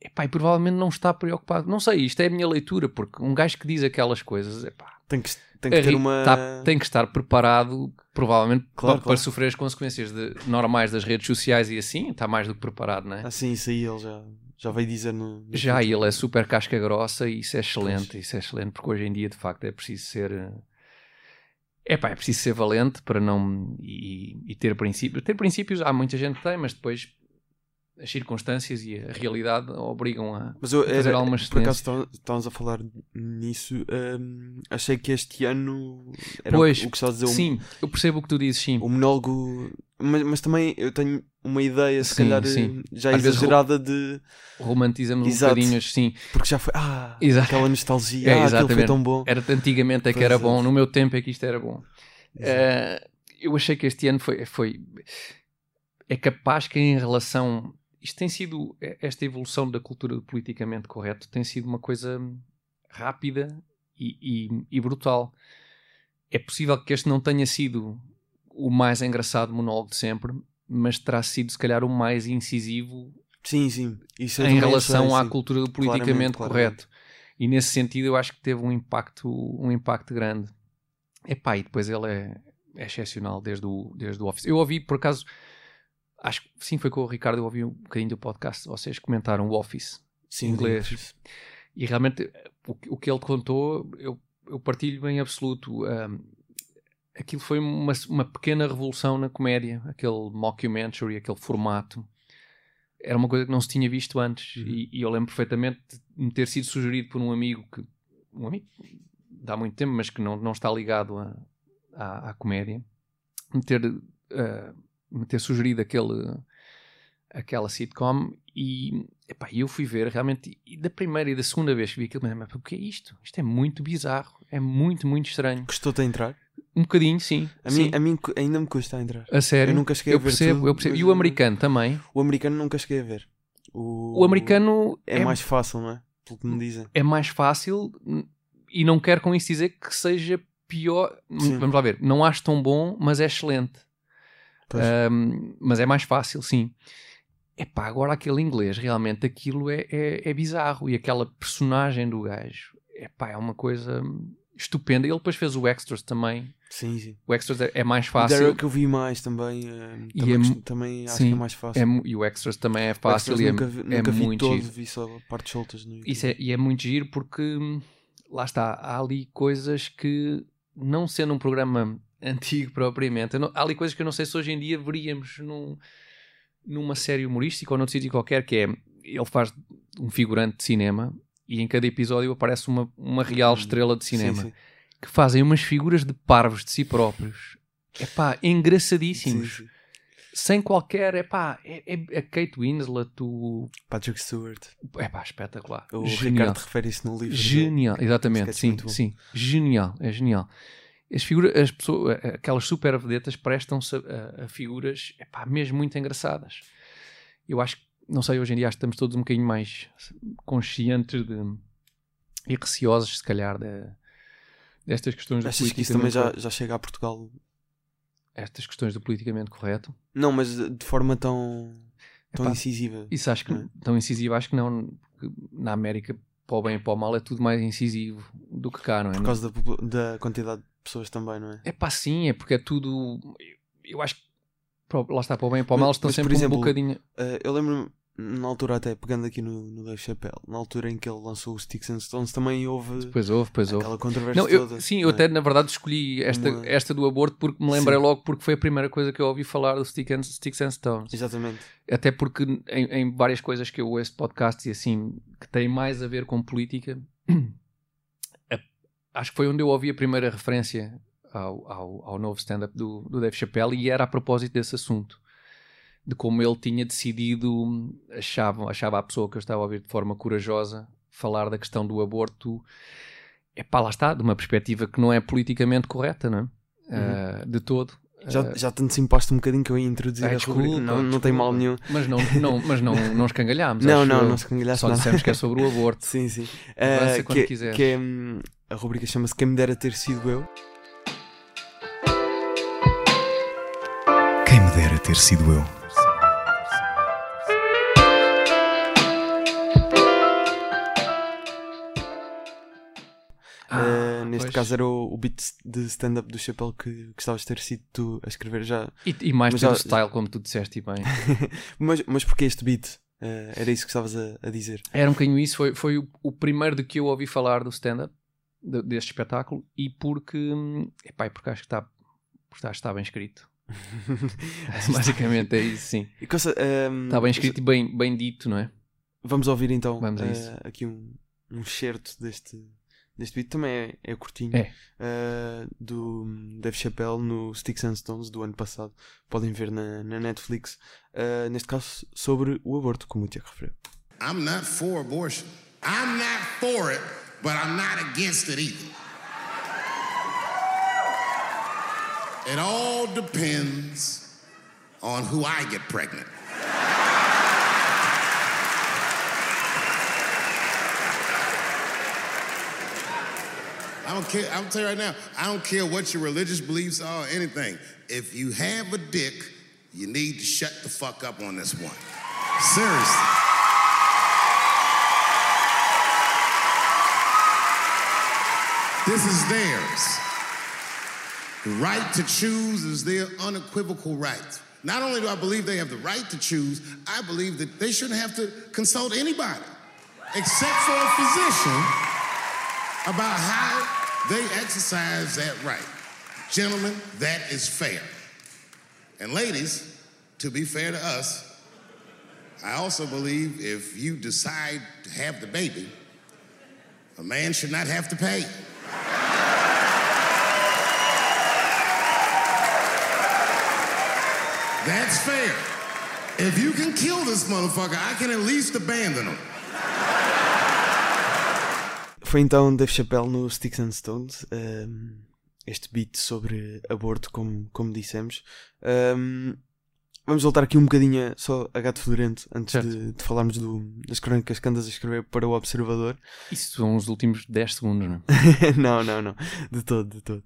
Epá, e provavelmente não está preocupado. Não sei, isto é a minha leitura, porque um gajo que diz aquelas coisas, epá, Tem que, tem que ter uma. tá- tem que estar preparado, provavelmente, Claro, para, claro. para sofrer as consequências de- normais das redes sociais e assim, está mais do que preparado, não é? Ah, sim, isso aí ele já, já veio dizer no. Já, e ele é super casca grossa e isso é excelente, isso é excelente, porque hoje em dia de facto é preciso ser. É pá, é preciso ser valente para não. E, e ter princípios. Ter princípios, há muita gente que tem, mas depois as circunstâncias e a realidade obrigam a. Mas eu, fazer era, algumas por acaso tá- estávamos a falar nisso. hum, achei que este ano era Pois, o, que está a dizer Sim, eu percebo o que tu dizes, sim. o, monólogo. Mas, mas também eu tenho uma ideia, se Sim, calhar, sim. já Às exagerada de. Romantizamos Exato. um bocadinho, sim. Porque já foi. Ah, Exato. aquela nostalgia. É, ah, aquilo foi tão bom. Era antigamente é que Pois, era exato. bom, no meu tempo é que isto era bom. Eh, eu achei que este ano foi, foi. É capaz que em relação. Isto tem sido. Esta evolução da cultura do politicamente correto tem sido uma coisa rápida e, e- e brutal. É possível que este não tenha sido o mais engraçado monólogo de sempre, mas terá sido, se calhar, o mais incisivo Sim, sim. Isso em relação à sim. cultura do Claramente, politicamente claramente. correto. E nesse sentido eu acho que teve um impacto, um impacto grande. Epá, e depois ele é, é excepcional desde o, desde o Office. Eu ouvi, por acaso, acho que sim, foi com o Ricardo, eu ouvi um bocadinho do podcast, vocês comentaram o Office. Sim, inglês. isso. E realmente o, que- o que ele contou, eu, eu partilho em absoluto. Ahm, aquilo foi uma, uma pequena revolução na comédia, aquele mockumentary, aquele formato. Era uma coisa que não se tinha visto antes. Uhum. E, e eu lembro perfeitamente de me ter sido sugerido por um amigo que. Um amigo dá muito tempo, mas que não, não está ligado a- à, à comédia. Me ter, ah, me ter sugerido aquele aquela sitcom e epá, eu fui ver realmente, e da primeira e da segunda vez que vi aquilo, mas o que é isto? Isto é muito bizarro, é muito, muito estranho. Gostou-te a entrar? Um bocadinho, sim. A sim. mim, a mim ainda me custa entrar. A sério? Eu nunca cheguei eu a ver percebo, tudo, eu percebo. E o americano também. O americano nunca cheguei a ver. O, O americano é, é, mais fácil, não é? Pelo que me dizem. é mais fácil e não quero com isso dizer que seja pior. Sim. Vamos lá ver. Não acho tão bom, mas é excelente. Ahm, mas é mais fácil, sim. Epá, agora aquele inglês, realmente aquilo é, é, é bizarro. E aquela personagem do gajo, epá, é uma coisa estupenda. Ele depois fez o Extras também. Sim, sim. O Extras é- é mais O fácil. Derek eu vi mais também. E também, é também acho sim, que é mais fácil. É e o Extras também é O fácil e é, nunca vi, é nunca vi muito todo, giro. vi só partes soltas no YouTube. Isso é, e é muito giro porque hum, lá está, há ali coisas que, não sendo um programa antigo propriamente, não- há ali coisas que eu não sei se hoje em dia veríamos num, numa série humorística ou noutro sítio qualquer, que é ele faz um figurante de cinema e em cada episódio aparece uma, uma real Hum, estrela de Sim, cinema sim. Que fazem umas figuras de parvos de si próprios. Epá, engraçadíssimos. Sim, sim. Sem qualquer, epá, é, é a Kate Winslet, o... Patrick Stewart. Epá, espetacular. O Genial. Ricardo refere isso no livro. Genial, exatamente, sketch sim, sim. Genial, é genial. As figuras, as pessoas, aquelas super vedetas prestam-se a, a figuras, epá, mesmo muito engraçadas. Eu acho que, não sei, hoje em dia acho que estamos todos um bocadinho mais conscientes de, e receosos, se calhar, de, destas questões do Achas que isso também já, já chega a Portugal? Estas questões do politicamente correto. Não, mas de forma tão, tão Epá, incisiva. Isso acho que Não é? tão incisivo, acho que não. Na América, para o bem e para o mal, é tudo mais incisivo do que cá, não é? Por causa da, da quantidade de pessoas também, não é? É pá, sim, é porque é tudo. Eu acho que lá está para o bem e para o mal, Mas- estão mas, sempre exemplo, um bocadinho. Eh, eu lembro-me, na altura até, pegando aqui no, no Dave Chappelle, na altura em que ele lançou o Sticks and Stones, também houve Pois houve, pois houve. aquela controvérsia Não, eu, toda. sim, eu é? até na verdade escolhi esta, Uma- esta do aborto porque me lembrei Sim. logo porque foi a primeira coisa que eu ouvi falar do Stick and, Sticks and Stones. Exatamente. Até porque em, em várias coisas que eu ouço podcasts e assim que têm mais a ver com política, a- acho que foi onde eu ouvi a primeira referência ao, ao, ao novo stand-up do, do Dave Chappelle e era a propósito desse assunto. De como ele tinha decidido, achava, achava a pessoa que eu estava a ouvir de forma corajosa falar da questão do aborto. É pá, lá está, de uma perspectiva que não é politicamente correta, não é? Ah, de todo. Já, Ah, já te antecipaste um bocadinho que eu ia introduzir Ai, a rubrica. desculpa, Não, não tem desculpa. mal nenhum. Mas não, não, mas não, não escangalhámos. Não, não, não se cangalhaste Só nada. dissemos que é sobre o aborto. Sim, sim. Eh, quando que, quiseres. que é, hum, a rubrica chama-se Quem Me Dera Ter Sido Eu. Quem me dera ter sido eu. Eh, neste pois. caso era o, o beat de stand-up do Chappelle que gostavas de ter sido tu a escrever já. E, e mais pelo já- style, como tu disseste e bem. mas, mas porquê este beat? Eh, era isso que estavas a, a dizer. Era um bocadinho isso. Foi, foi o, o primeiro de que eu ouvi falar do stand-up, de- deste espetáculo, e porque, hum, epá, porque acho que está, porque está, bem escrito. Basicamente é isso, sim. E coisa, ehm, Está bem escrito e bem, bem dito, não é? Vamos ouvir então Vamos a isso. aqui um, um certo deste, deste beat. Também é, é curtinho. É. Eh, do Dave Chappelle no Sticks and Stones do ano passado. Podem ver na, na Netflix. Eh, neste caso, sobre o aborto, como o Tiago referiu. I'm not for abortion. I'm not for it, but I'm not against it either. It all depends on who I get pregnant. I don't care. I'm tell you right now, I don't care what your religious beliefs are or anything. If you have a dick, you need to shut the fuck up on this one. Seriously. This is theirs. The right to choose is their unequivocal right. Not only do I believe they have the right to choose, I believe that they shouldn't have to consult anybody except for a physician about how they exercise that right. Gentlemen, that is fair. And ladies, to be fair to us, I also believe if you decide to have the baby, a man should not have to pay. That's fair. If you can kill this motherfucker, I can at least abandon him. Foi então Dave Chappelle no Sticks and Stones. um, este beat sobre aborto, como, como dissemos. Um, vamos voltar aqui um bocadinho só a gato fedorento antes de, de falarmos do- das crónicas que andas a escrever para o Observador. Isso são os últimos 10 segundos, não é? não, não, não. De todo, de todo.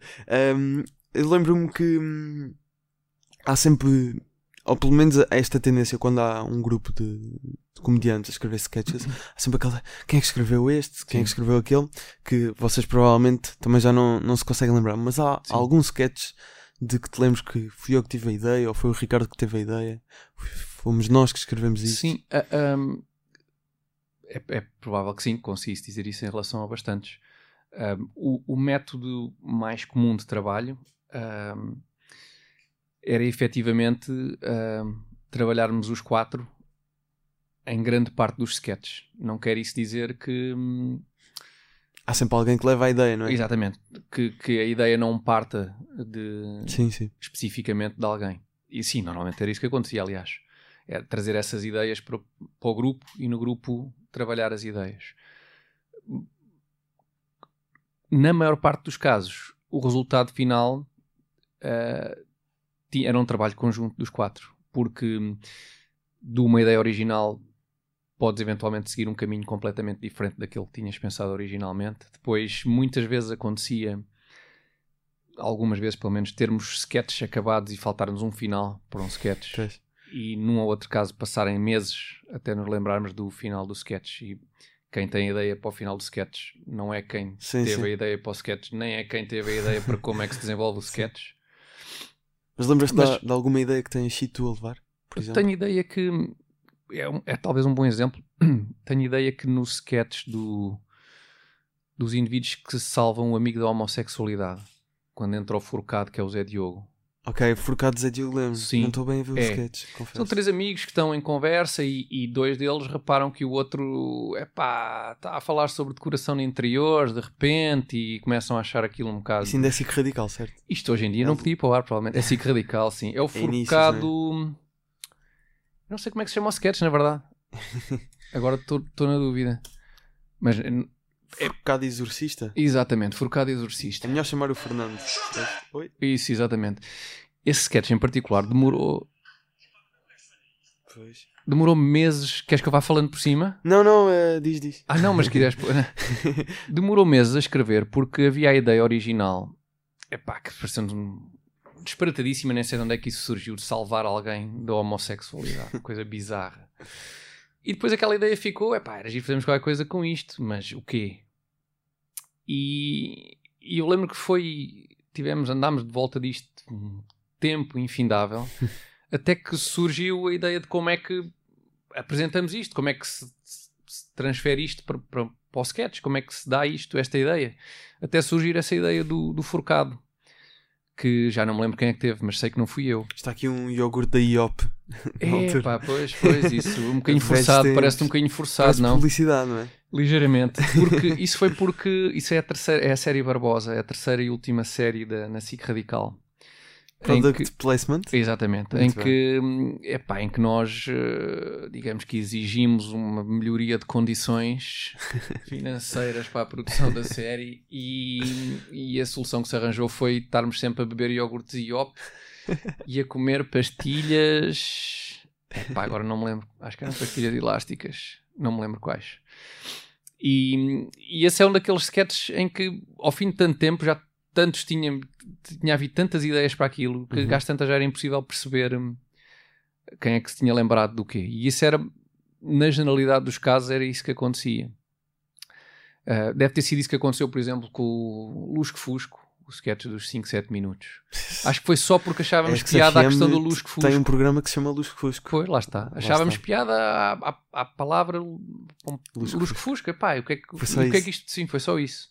Um, eu lembro-me que hum, há sempre, ou pelo menos esta tendência, quando há um grupo de comediantes a escrever sketches, há sempre aquela. Quem é que escreveu este? Quem é que escreveu aquele? Que vocês provavelmente também já não, não se conseguem lembrar. Mas há Sim. algum sketch de que te lembres que fui eu que tive a ideia, ou foi o Ricardo que teve a ideia, fomos nós que escrevemos isso. Sim, ahm, é, é provável que sim, conseguisse dizer isso em relação a bastantes. Ahm, o, o método mais comum de trabalho ahm, era efetivamente ahm, trabalharmos os quatro em grande parte dos sketches. Não quer isso dizer que. hum, Há sempre alguém que leva a ideia, não é? Exatamente. Que, que a ideia não parta de, Sim, sim. especificamente de alguém. E sim, normalmente era isso que acontecia, aliás. Era trazer essas ideias para, o- para o grupo e no grupo trabalhar as ideias. Na maior parte dos casos, o resultado final ti- era um trabalho conjunto dos quatro, porque hum, de uma ideia original podes eventualmente seguir um caminho completamente diferente daquele que tinhas pensado originalmente. Depois, muitas vezes acontecia algumas vezes pelo menos termos sketches acabados e faltar-nos um final para um sketch Pois. e num ou outro caso passarem meses até nos lembrarmos do final do sketch e quem tem a ideia para o final do sketch não é quem Sim, teve sim. a ideia para o sketch nem é quem teve a ideia para como é que se desenvolve o sketch Mas lembras-te Mas- de, alguma ideia que tenhas sido tu a levar? Por exemplo? tenho ideia que é, um- é talvez um bom exemplo. tenho ideia que no sketch do, dos indivíduos que se salvam o amigo da homossexualidade, quando entra o forcado que é o Zé Diogo. Ok, Forcados é Diogo Lemos. Sim. Não estou bem a ver os É. sketches, confesso. São três amigos que estão em conversa e, e dois deles reparam que o outro epá, está a falar sobre decoração de interiores de repente e começam a achar aquilo um bocado. Isso ainda é SIC radical, certo? Isto hoje em dia não podia ir para o ar, provavelmente. É SIC radical, sim. É o É inícios, forcado. Não sei como é que se chama o sketch, na verdade. Agora estou na dúvida. Mas eh, Forcado exorcista? exatamente, forcado É exorcista. melhor chamar o Fernando. Oi? Isso, exatamente. Esse sketch em particular demorou, Pois. demorou meses. Queres que eu vá falando por cima? Não, não, eh, diz, diz. Ah, não, mas quiseres. Demorou meses a escrever porque havia a ideia original. Epá, que parecendo disparatadíssima, nem sei de onde é que isso surgiu, de salvar alguém da homossexualidade. Coisa bizarra. E depois aquela ideia ficou, epá, era giro fazermos qualquer coisa com isto, mas o quê? E, e eu lembro que foi, tivemos, andámos de volta disto um tempo infindável, até que surgiu a ideia de como é que apresentamos isto, como é que se, se- se transfere isto para, para, para o sketch, como é que se dá isto, esta ideia. Até surgir essa ideia do, do forcado, que já não me lembro quem é que teve, mas sei que não fui eu. Está aqui um iogurte da IOP. É, pá, pois, pois, isso, um bocadinho forçado, parece um bocadinho forçado, Parece não? publicidade, não é? Ligeiramente. Porque isso foi porque isso é a terceira, é a série Barbosa, é a terceira e última série da, na SIC Radical. Product que- placement. Exatamente, Muito em bem. que, epá, em que nós, eh, digamos que exigimos uma melhoria de condições financeiras para a produção da série e, e a solução que se arranjou foi estarmos sempre a beber iogurtes e iop e a comer pastilhas, epá, agora não me lembro, acho que eram pastilhas elásticas, não me lembro quais. E, e esse é um daqueles sketches em que, ao fim de tanto tempo, já tantos tinha, tinha havido tantas ideias para aquilo que Uhum. às tantas já era impossível perceber hum, quem é que se tinha lembrado do quê. E isso era, na generalidade dos casos, era isso que acontecia. Ah, deve ter sido isso que aconteceu, por exemplo, com o Lusco Fusco, o sketch dos 5, 7 minutos. Acho que foi só porque achávamos XFM piada a questão do Lusco Fusco. Tem um programa que se chama Lusco Fusco. Pois, lá está. Achávamos está. piada à, à, à palavra Lusco Lusco Fusco. Epá, o que é que, o que é que isto... Sim, foi só isso.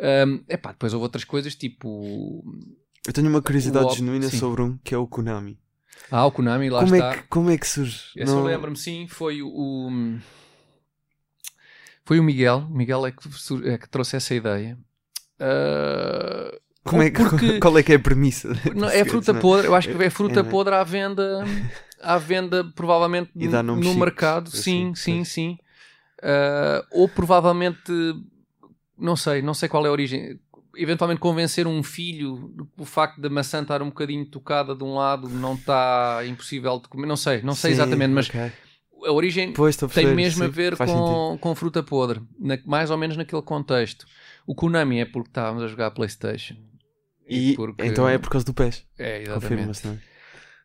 Ahm, epá, depois houve outras coisas, tipo... Eu tenho uma curiosidade op- genuína sim. sobre um que é o Konami. Ah, o Konami, lá Como está. é, que, como é que surge? Esse eu lembro-me, sim, foi o... Foi o Miguel. O Miguel é que, é que trouxe essa ideia. Ah, Como é que, porque- Qual é que é a premissa? Não, do é fruta não podre, eu acho que é fruta É, não é? podre à venda à venda, provavelmente no, mercado. assim, sim, sim, pois. sim. Ah, ou provavelmente, não sei, não sei qual é a origem. Eventualmente convencer um filho, o facto da maçã estar um bocadinho tocada de um lado não está impossível de comer, não sei, não sei Sim, exatamente, mas ok. a origem Pois, a tem perceber, mesmo a sim, ver faz sentido. com, com fruta podre, na- mais ou menos naquele contexto. O Konami é porque estávamos a jogar Playstation. E, porque- Então é por causa do PES. É, exatamente. Confirma-se, não é?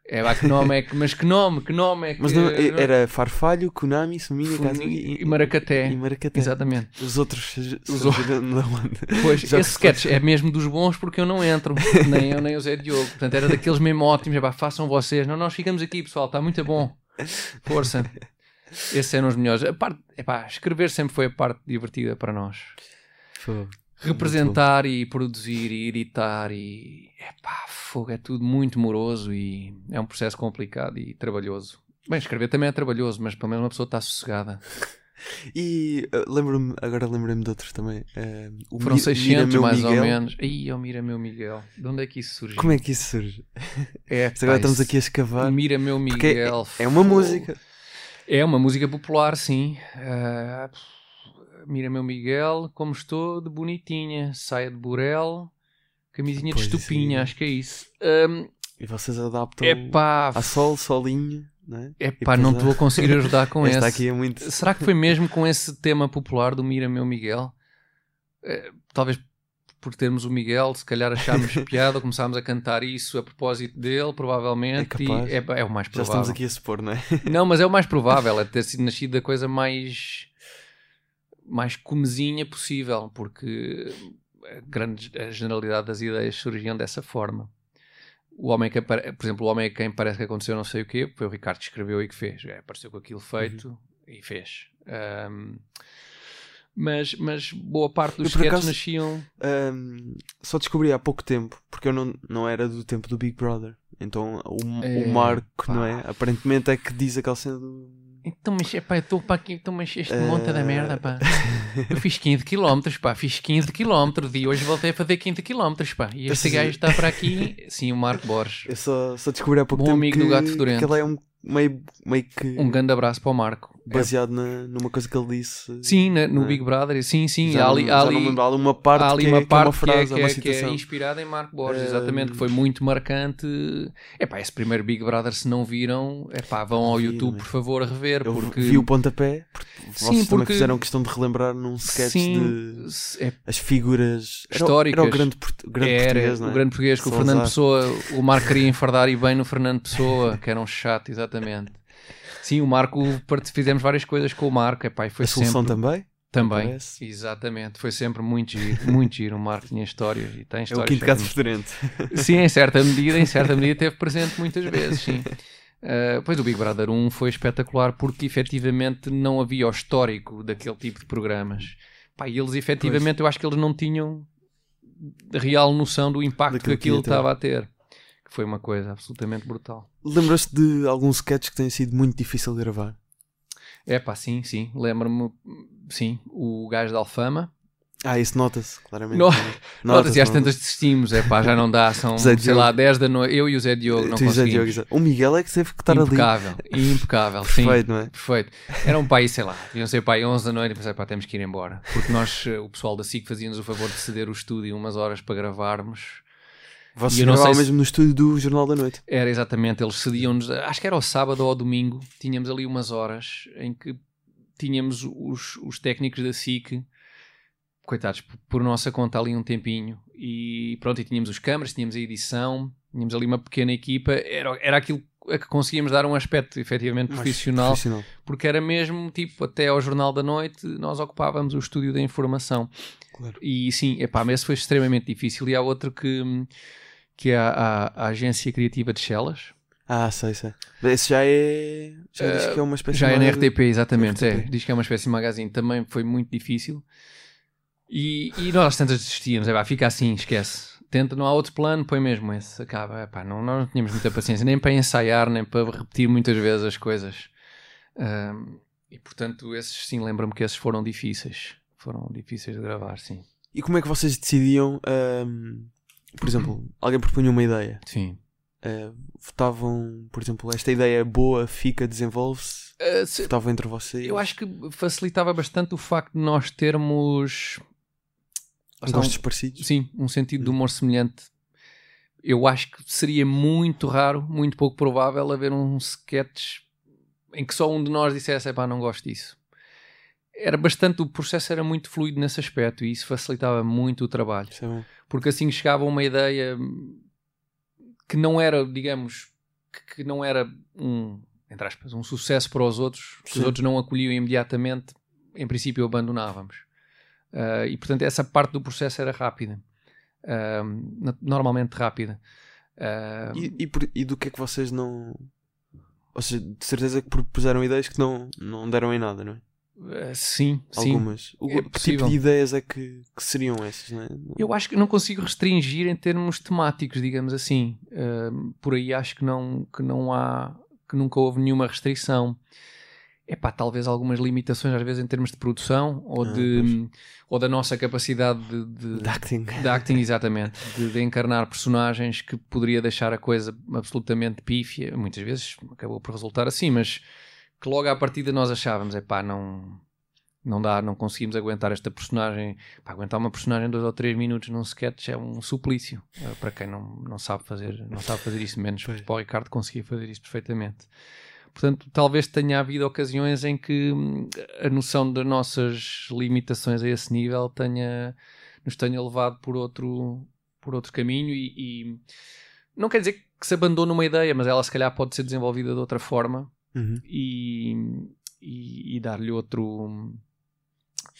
É, lá, que nome é que, mas que nome, que nome é que... Mas não, era Farfalho, Konami, Suminha, Kazumi e Maracaté. E Maracaté. Exatamente. Os outros Os onde? Pois, esse sketch é mesmo dos bons porque eu não entro, nem eu nem o Zé Diogo. Portanto, era daqueles mesmo ótimos. Epá, façam vocês. Não, nós ficamos aqui, pessoal, está muito bom. Força. Esses eram os melhores. A parte, epá, escrever sempre foi a parte divertida para nós. Fogo. Representar e produzir e editar e epá, fogo, é tudo muito moroso e é um processo complicado e trabalhoso. Bem, escrever também é trabalhoso, mas pelo menos uma pessoa está sossegada. E uh, lembro-me, agora lembrei-me de outros também. Uh, o Foram Mi- 600 Mira Meu mais ou Miguel. menos. Ih, oh, mira meu Miguel. De onde é que isso surgiu? Como é que isso surge? É, agora pá, estamos aqui a escavar. Mira meu Porque é, Miguel. é uma fogo. música. É uma música popular, sim. Ah, Mira meu Miguel, como estou de bonitinha. Saia de burel, camisinha Pois, de isso estupinha, acho que é isso. Ahm, E vocês adaptam epá, a sol, solinho, não é? E epá, não estou a conseguir ajudar com esse. aqui é muito. Será que foi mesmo com esse tema popular do Mira meu Miguel? Eh, talvez por termos o Miguel, se calhar achámos piada, começámos a cantar isso a propósito dele, provavelmente. É capaz. e é, é o mais Já provável. estamos aqui a supor, não é? Não, mas é o mais provável, é ter sido nascido da coisa mais mais comezinha possível, porque a, grande, a generalidade das ideias surgiam dessa forma. O homem que por exemplo, o homem a quem parece que aconteceu não sei o quê, foi o Ricardo que escreveu e que fez. É, apareceu com aquilo feito Uhum. e fez. Ahm, mas, mas boa parte dos sketches nasciam. Ahm, só descobri há pouco tempo, porque eu não, não era do tempo do Big Brother. Então o, É, o Marco, pá. não é? Aparentemente é que diz aquela cena do. Então, mas epá, eu estou para aqui, então, mas este Eh, monte da merda, pá. Eu fiz 15 km, pá, fiz 15 km e hoje voltei a fazer 15 km, pá. E este gajo está para aqui, sim, o Marco Borges. Eu só, só descobri há pouco Bom tempo amigo que, do Gato Fedorento. que ele é um meio, meio que Um grande abraço para o Marco. baseado na, numa coisa que ele disse. Sim, na- no é? Big Brother, sim, sim. já há ali, já ali- lembro, há ali uma parte há ali que, uma é, que é parte uma frase, que, é é, uma que é- que é inspirada em Marco Borges, Um, exatamente, que foi muito marcante. Epá, esse primeiro Big Brother, se não viram, epá, vão ao Vi, YouTube, é? por favor, a rever, Eu porque... vi o pontapé, porque Sim, vocês também porque- fizeram questão de relembrar num sketch Sim, de é as figuras Era Históricas. Era o grande, portu- grande era português, não é? o grande português que o. Fernando Pessoa, o Marco queria enfardar e bem no Fernando Pessoa, que era um chato, exatamente. Sim, o Marco, fizemos várias coisas com o Marco, epá, foi A solução sempre... também? Também, parece. exatamente. Foi sempre muito giro, muito giro. O Marco tinha histórias e tem É o histórias. quinto caso diferente. Sim, em certa medida, em certa medida teve presente muitas vezes, sim. Uh, pois o Big Brother 1 foi espetacular porque efetivamente não havia o histórico daquele tipo de programas. Pá, e eles efetivamente, eu acho que eles não tinham real noção do impacto Daquilo que aquilo estava a ter. Foi uma coisa absolutamente brutal. Lembras-te de algum sketch que tenha sido muito difícil de gravar? É pá, sim, sim. Lembro-me, sim, o gajo da Alfama. Ah, isso nota-se, claramente. No- não é? Notas, e às tantas desistimos, é pá, já não dá, são, sei Diogo. lá, 10 da noite. Eu e o Zé Diogo não Tu conseguimos. Diogo, o Miguel é que teve que estar ali. impecável, impecável, sim. Perfeito, não é? Perfeito. Era um pai, sei lá, deviam ser pai 11 da noite e pensei, pá, temos que ir embora. Porque nós, eh, o pessoal da SIC, fazia-nos o favor de ceder o estúdio umas horas para gravarmos. Vocês E eu não sei se- mesmo no estúdio do Jornal da Noite. Era exatamente, eles cediam-nos, acho que era ao sábado ou ao domingo, tínhamos ali umas horas em que tínhamos os, os técnicos da SIC, coitados, por, nossa conta ali um tempinho, e pronto, e tínhamos os câmaras, tínhamos a edição, tínhamos ali uma pequena equipa, era, era aquilo a que conseguíamos dar um aspecto efetivamente profissional, profissional. porque era mesmo tipo até ao Jornal da Noite nós ocupávamos o estúdio da informação Claro. e sim, epá, mas esse foi extremamente difícil e há outro que, que é a, a- a Agência Criativa de Chelas Ah, sei, sei. Esse já é. Já diz que é uma espécie já é de- na RTP, exatamente RTP. é, diz que é uma espécie de magazine também foi muito difícil e, e nós tantas desistíamos, é, pá, fica assim, esquece tenta, não há outro plano, põe mesmo esse acaba, epá, não, nós não tínhamos muita paciência nem para ensaiar, nem para repetir muitas vezes as coisas Ahm, e portanto esses sim, lembro-me que esses foram difíceis foram difíceis de gravar, sim E como é que vocês decidiam? ahm, por exemplo, alguém propunha uma ideia. sim, eh, votavam, por exemplo, esta ideia é boa, fica, desenvolve-se? Uh, se- Votavam entre vocês? eu acho que facilitava bastante o facto de nós termos um- Gostos parecidos? sim, um sentido Hum. de humor semelhante. Eu acho que seria muito raro, muito pouco provável haver um sketch em que só um de nós dissesse, pá, não gosto disso. Era bastante, o processo era muito fluido nesse aspecto e isso facilitava muito o trabalho. Isso é porque assim chegava uma ideia que não era, digamos, que, que não era um, entre aspas, um sucesso para os outros, que Sim. os outros não acolhiam imediatamente, em princípio abandonávamos. Ah, e portanto essa parte do processo era rápida, na- normalmente rápida. Ah, E, e, por- e do que é que vocês não. Ou seja, de certeza que propuseram ideias que não, não deram em nada, não é? Ah, sim, sim. Algumas. O, é que possível. tipo de ideias é que, que seriam essas, não é? Eu acho que não consigo restringir em termos temáticos, digamos assim. Ahm, por aí acho que não, que não há, que nunca houve nenhuma restrição. É pá, talvez algumas limitações às vezes em termos de produção ou, Ah, de, ou da nossa capacidade de, de, De acting. de acting, exatamente, de, de encarnar personagens que poderia deixar a coisa absolutamente pífia. Muitas vezes acabou por resultar assim, mas que logo à partida nós achávamos, é pá, não, não dá, não conseguimos aguentar esta personagem. Pá, aguentar uma personagem dois ou três minutos num sketch é um suplício eh, para quem não, não sabe fazer, não sabe fazer isso, menos Pois. o Ricardo conseguia fazer isso perfeitamente. Portanto, talvez tenha havido ocasiões em que hum, a noção das nossas limitações a esse nível tenha, nos tenha levado por outro, por outro caminho e, e não quer dizer que se abandone uma ideia, mas ela se calhar pode ser desenvolvida de outra forma Uhum. e, e, e dar-lhe outro,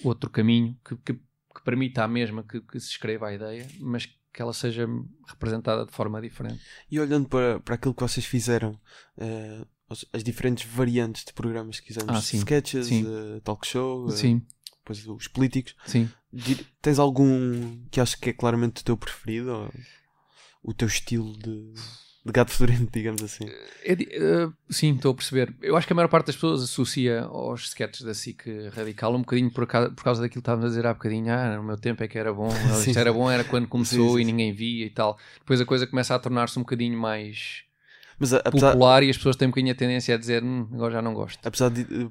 outro caminho que, que, que permita à mesma que, que se escreva a ideia, mas que ela seja representada de forma diferente. E olhando para, para aquilo que vocês fizeram, eh, as- diferentes variantes de programas que fizemos, Ah, sim. sketches, Sim. eh, talk show, Sim, depois os políticos, sim. tens algum que achas que é claramente o teu preferido? Ou o teu estilo de, de gato fedorento, digamos assim? É eh, sim, estou a perceber. Eu acho que a maior parte das pessoas associa aos sketches da SIC Radical um bocadinho por causa, por causa daquilo que estávamos a dizer há bocadinho. Ah, no meu tempo é que era bom. Isto era bom, era quando começou Sim, sim, e ninguém via e tal. Depois a coisa começa a tornar-se um bocadinho mais Mas a- apesar, popular e as pessoas têm um bocadinho a tendência a dizer hum, agora já não gosto. apesar de, eh,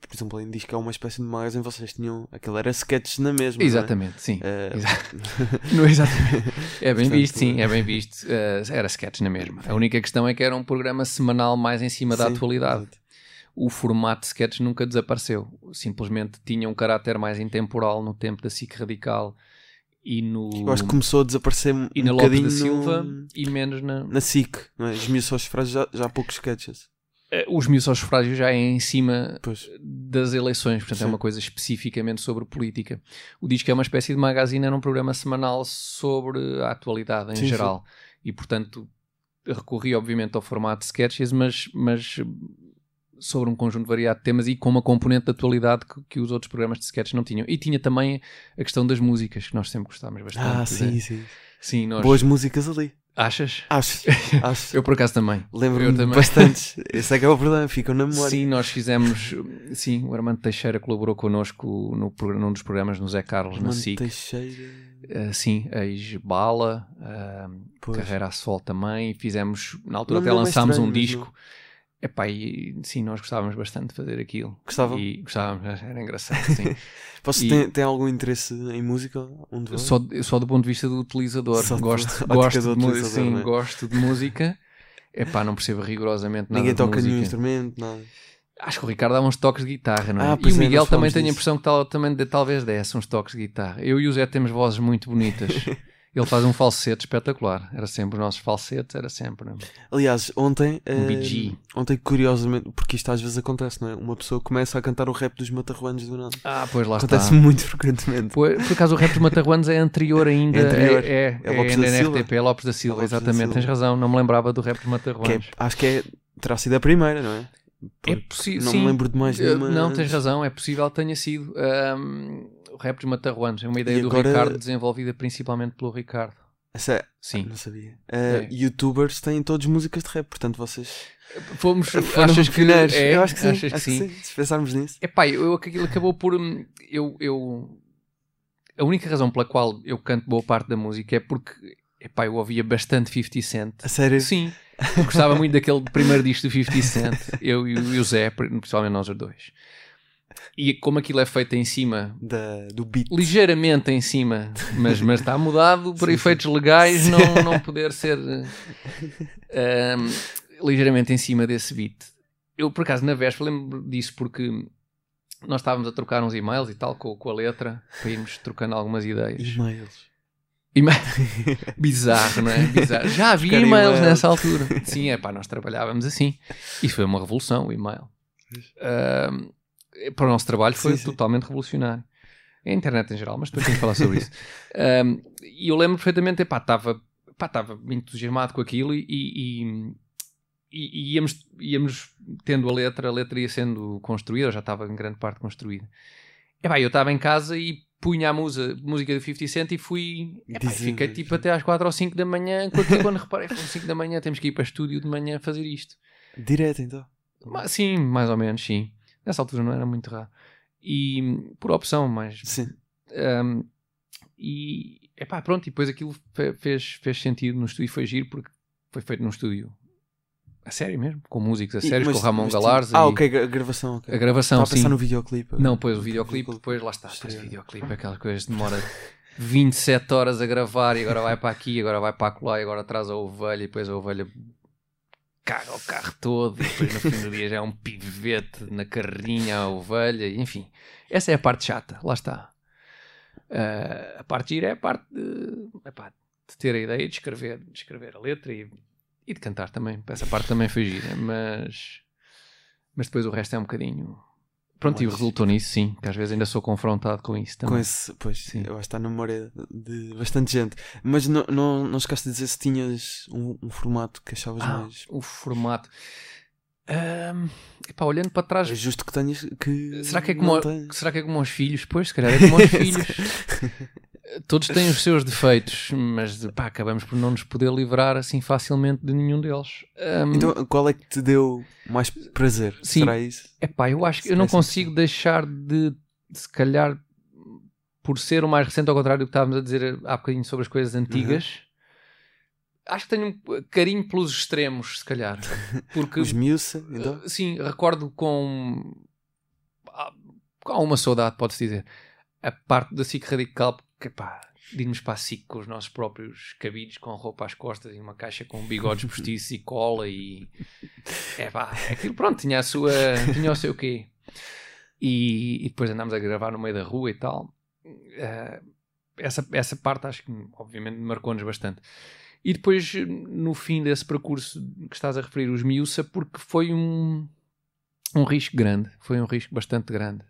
por exemplo, em disco é uma espécie de magazine, vocês tinham. Aquilo era sketches na mesma. é? Exatamente, sim. Eh, Exato. Não, exatamente. É bem Portanto, visto, sim, é bem visto. Era sketch na mesma. A única questão é que era um programa semanal mais em cima da sim, atualidade. exato. O formato de sketch nunca desapareceu. Simplesmente tinha um caráter mais intemporal no tempo da SIC Radical e no Eu acho que começou a desaparecer um e na Lopes da Silva no- e menos na. na SIC, não é? Os meus sócios frágeis já, já há poucos sketches. Eh, Os miúdos aos frágios já é em cima Pois. das eleições, portanto é Sim. uma coisa especificamente sobre política. O disco é uma espécie de magazine, era um programa semanal sobre a atualidade em Sim, geral e portanto recorri obviamente ao formato de sketches, mas, mas sobre um conjunto variado de temas e com uma componente de atualidade que, que os outros programas de sketches não tinham. E tinha também a questão das músicas, que nós sempre gostávamos bastante. Ah, sim, sim. Sim, nós... Boas músicas ali. Achas? Acho. Acho. Eu por acaso também. Lembro-me bastante. Esse é que é o problema, ficam na memória. Sim, nós fizemos. Sim, o Armando Teixeira colaborou connosco no, programa- num dos programas no Zé Carlos, na Mano SIC. Teixeira. Uh, sim, ex-Bala, uh, Pois. Carreira a Sol também. Fizemos, na altura Não até é lançámos um disco. Epá, e sim, nós gostávamos bastante de fazer aquilo. Gostavam? E gostávamos, era engraçado, sim. Você E- tem, tem algum interesse em música? De vós? só, só do ponto de vista do utilizador. Só do- gosto, ótica gosto, do de, utilizador, sim, é? gosto de música. Epá, não percebo rigorosamente nada Ninguém toca nenhum instrumento, nada. Acho que o Ricardo dá uns toques de guitarra, não é? Ah, e o é, Miguel também tem a impressão que tal, também de- talvez desse uns toques de guitarra. Eu e o Zé temos vozes muito bonitas. Ele faz um falsete espetacular. Era sempre os nossos falsetes, era sempre. Aliás, ontem, eh, BG. ontem curiosamente, porque isto às vezes acontece, não é? Uma pessoa começa a cantar o rap dos matarruanos do nada. Ah, pois lá Acontece está. muito frequentemente. Por, por acaso o rap dos Matarruanos é anterior ainda. É anterior. É, é, É Lopes ainda da Silva. RTP, é Lopes da Silva, Lopes da exatamente. Silva. Tens razão, não me lembrava do rap dos Que é- Matarruanos. acho que é, terá sido a primeira, não é? É Porque possível. não sim. me lembro de mais Eh, nenhuma. Não, tens razão, é possível que tenha sido. O rap dos Matarruanos é uma ideia E do agora- Ricardo, desenvolvida principalmente pelo Ricardo. Essa é- Sim. Não sabia. Eh, É. Youtubers têm todos músicas de rap, portanto vocês Fomos, achas que, pioneiros. é, eu acho que sim. achas que acho sim. Se pensarmos nisso. Epá, eu, eu- aquilo acabou por. hum, Eu, eu, a única razão pela qual eu canto boa parte da música é porque epá, eu ouvia bastante 50 Cent. A sério? Sim, Eu gostava muito daquele primeiro disco do 50 Cent, eu e o, e o Zé, principalmente nós os dois. E como aquilo é feito em cima, Da, do beat. ligeiramente em cima, mas, mas está mudado por efeitos legais, não, não poder ser eh, um, ligeiramente em cima desse beat. Eu, por acaso, na véspera lembro disso porque nós estávamos a trocar uns e-mails e tal com, com a letra, para irmos trocando algumas ideias. E-mails. E-mail- Bizarro, não é? Bizarro. Já havia e-mails e-mail. nessa altura. Sim, é pá, nós trabalhávamos assim. Isso foi uma revolução, o e-mail. Ahm, para o nosso trabalho foi Sim, sim. totalmente revolucionário. A internet em geral, mas depois tenho que falar sobre isso. Ahm, E eu lembro perfeitamente, epá, estava pá, estava entusiasmado com aquilo e, e, e- e íamos, íamos tendo a letra, a letra ia sendo construída, ou já estava em grande parte construída. Epá, eu estava em casa e punha a musa, música do 50 Cent e fui. E Dizendo- fiquei tipo até às 4 ou 5 da manhã, aquilo, quando reparei, foram 5 da manhã, temos que ir para estúdio de manhã fazer isto. Direto então. Ma- Sim, mais ou menos, sim. Nessa altura não era muito raro. E por opção, mas. Sim. um, e epá, pronto, e depois aquilo fe- fez, fez sentido no estúdio, foi giro porque foi feito num estúdio a sério mesmo, com músicos a sério, com o Ramon mas Galares. tinha- Ah, e ok, a gravação. ok. A gravação, Estava a pensar sim. no videoclipe. Não, pois o videoclipe, depois lá está. Depois o videoclipe, aquelas coisas demora 27 horas a gravar e agora vai para aqui, agora vai para lá e agora traz a ovelha e depois a ovelha caga o carro todo e depois no fim do dia já é um pivete na carrinha a ovelha, enfim. Essa é a parte chata, lá está. Ah, a parte gira é a parte de, epá, de ter a ideia de escrever, de escrever a letra e, e de cantar também. Essa parte também foi gira, mas, mas depois o resto é um bocadinho. Pronto, e Mais- resultou nisso, sim, que às vezes ainda sou confrontado com isso também. Com esse, pois, Sim. eu acho que está na memória de bastante gente. Mas não, não, não chegaste a dizer se tinhas um, um formato que achavas Ah, mais. o formato. Ahm, epá, olhando para trás, É justo que tenhas. Que será que, é como, será que é como aos filhos? Pois, se calhar é como aos filhos. Todos têm os seus defeitos, mas pá, acabamos por não nos poder livrar assim facilmente de nenhum deles. Ahm, Então, qual é que te deu mais prazer? Sim. Será isso? Epá, eu acho que eu não consigo opção. deixar de, se calhar, por ser o mais recente, ao contrário do que estávamos a dizer há bocadinho sobre as coisas antigas, acho que tenho um carinho pelos extremos, se calhar. Porque, Os Miusa, então? uh, sim, recordo com, ah, com alguma saudade, pode-se dizer, a parte da SIC radical, porque, pá, de irmos para a SIC com os nossos próprios cabides, com roupa às costas e uma caixa com bigodes postiços e cola e... É pá, aquilo pronto, tinha a sua... tinha o seu quê. E, e depois andámos a gravar no meio da rua e tal. Eh, essa, essa parte acho que, obviamente, marcou-nos bastante. E depois, no fim desse percurso que estás a referir, os Miúça, porque foi um, um risco grande. Foi um risco bastante grande.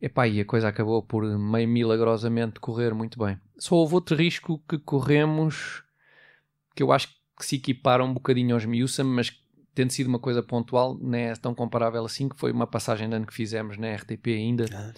Epá, e a coisa acabou por meio milagrosamente correr muito bem. Só houve outro risco que corremos que eu acho que se equipara um bocadinho aos Miúça, mas tendo sido uma coisa pontual, não é tão comparável assim, que foi uma passagem de ano que fizemos na RTP ainda, Ah.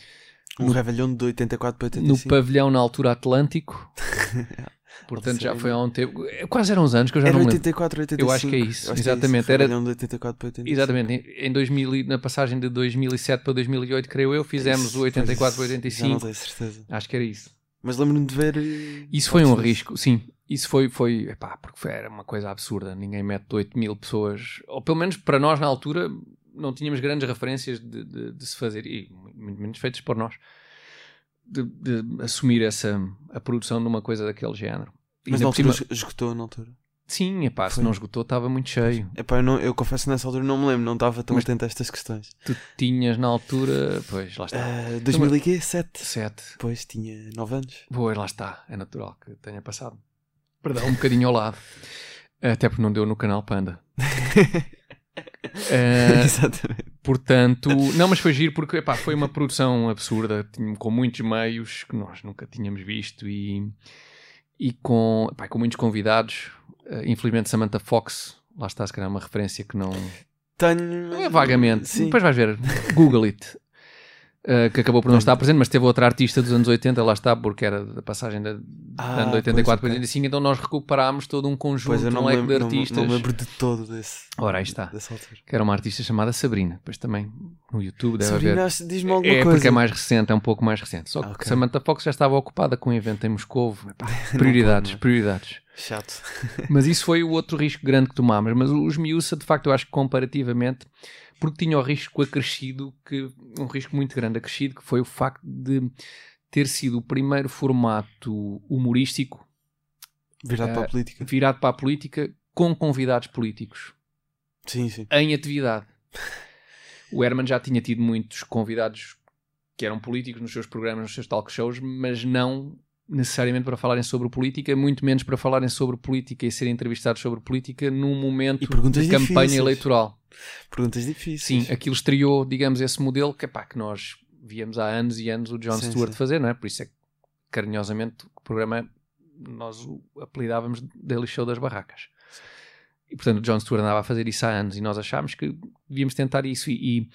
Um Revelhão de 84 para no 85. pavilhão na altura Atlântico. Portanto, já foi há um tempo. Quais eram os anos que eu já Era não me lembro? 84, 85. Eu acho que é isso, que exatamente, isso. era- de 84 para 85. Exatamente, em- em 2000, e- na passagem de 2007 para 2008, creio eu, fizemos Isso, o 84 para pois, Já não 85. tenho certeza. Acho que era isso. Mas lembro-me de ver. eh, Isso foi um risco, sim. Isso foi, foi epá, porque era uma coisa absurda. Ninguém mete 8 mil pessoas, ou pelo menos para nós na altura, não tínhamos grandes referências de, de- de se fazer, e muito menos feitas por nós, de, de assumir essa, a produção de uma coisa daquele género. Mas na cima- altura esgotou na altura. Sim, epá, se não esgotou, estava muito cheio. Epá, eu, não, eu confesso que nessa altura não me lembro, não estava tão Mas- atento a estas questões. Tu tinhas na altura, pois lá está, Ah, 2007? 7. Pois, tinha 9 anos. Pois lá está, é natural que tenha passado. Perdão, um bocadinho ao lado. Até porque não deu no canal Panda. Eh, Exatamente. portanto, não, mas foi giro porque epá, foi uma produção absurda, com muitos meios que nós nunca tínhamos visto e, e com, epá, com muitos convidados. Eh, infelizmente, Samantha Fox, lá está, se calhar, uma referência que não. Tenho. É vagamente. Sim. Depois vais ver. Google it. Uh, que acabou por não estar presente, mas teve outra artista dos anos 80, lá está, porque era da passagem da, Ah, ano de 84 para pois, ok. 85, então nós recuperámos todo um conjunto, não um leque lembro, de não, artistas. não me lembro de todo desse. Ora, aí está. Que era uma artista chamada Sabrina, depois também no YouTube deve haver. Sabrina, acho- diz-me alguma É coisa. porque é mais recente, é um pouco mais recente. Só que Ok. Samantha Fox já estava ocupada com um evento em Moscovo. Não Prioridades, pode, prioridades. Chato. Mas isso foi o outro risco grande que tomámos. Mas os Miúça, de facto, eu acho que comparativamente, porque tinha o risco acrescido, que, um risco muito grande acrescido, que foi o facto de ter sido o primeiro formato humorístico Virado para a Eh, política. virado para a política com convidados políticos Sim, sim. em atividade. O Herman já tinha tido muitos convidados que eram políticos nos seus programas, nos seus talk shows, mas não necessariamente para falarem sobre política, muito menos para falarem sobre política e serem entrevistados sobre política num momento de campanha difíceis. eleitoral. Perguntas difíceis. Sim, aquilo estreou, digamos, esse modelo que, epá, que nós víamos há anos e anos o John Sim, Stewart sim. fazer, não é? Por isso é que, carinhosamente, o programa nós o apelidávamos Daily Show das Barracas. E, portanto, o John Stewart andava a fazer isso há anos e nós achámos que devíamos tentar isso. E, e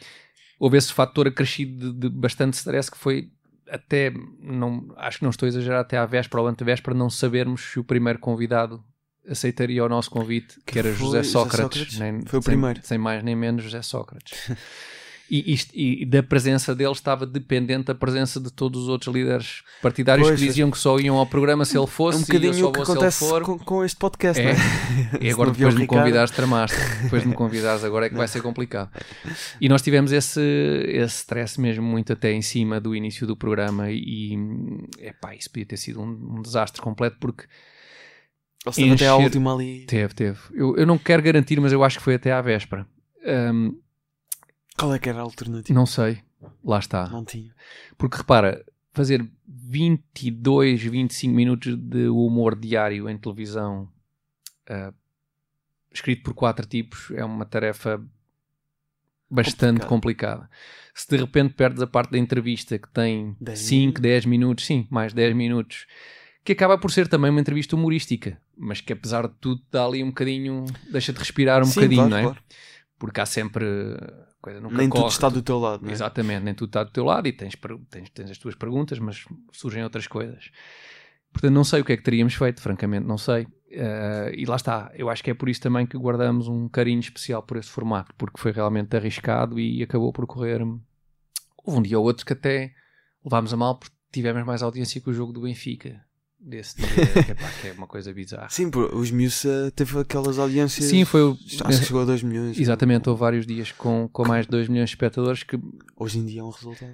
houve esse fator acrescido de, de bastante stress que foi até, não, acho que não estou a exagerar, até à véspera ou antevéspera, não sabermos se o primeiro convidado aceitaria o nosso convite, que, Que era José José Sócrates. Sócrates. Nem- Foi o sem- primeiro. Sem mais nem menos, José Sócrates. E, isto- e da presença dele estava dependente a presença de todos os outros líderes partidários Pois, que diziam que só iam ao programa se ele É fosse um e eu bocadinho só o que acontece for. com, com este podcast, É. não é? E agora depois de me convidares tramaste. Depois de me convidares agora é que vai ser complicado. E nós tivemos esse, esse stress mesmo muito até em cima do início do programa e epá, isso podia ter sido um, um desastre completo porque Ou seja, até à encher- última ali. teve, teve. Eu, eu não quero garantir, mas eu acho que foi até à véspera. Ahm, Qual é que era a alternativa? não sei. Lá está. Não tinha. Porque repara, fazer 22, 25 minutos de humor diário em televisão, ah, escrito por quatro tipos, é uma tarefa bastante complicada. Se de repente perdes a parte da entrevista que tem Dez 5, minutos. 10 minutos, sim, mais 10 minutos, que acaba por ser também uma entrevista humorística, mas que apesar de tudo dá ali um bocadinho, deixa-te respirar um Sim, bocadinho, claro, não é? claro. Porque há sempre coisa nunca Nem tudo corre, está do teu lado, não é? Exatamente, nem tudo está do teu lado e tens, tens, tens as tuas perguntas, mas surgem outras coisas. Portanto, não sei o que é que teríamos feito, francamente, não sei. Eh, e lá está, eu acho que é por isso também que guardamos um carinho especial por esse formato, porque foi realmente arriscado e acabou por correr. Houve um dia ou outro que até levámos a mal porque tivemos mais audiência que o jogo do Benfica. Desse dia, que, epá, que é uma coisa bizarra. Sim, pô, os Miúça teve aquelas audiências. Sim, foi o- Acho que chegou a 2 milhões. Exatamente, houve vários dias com, com mais de 2 milhões de espectadores que Hoje em dia é um resultado.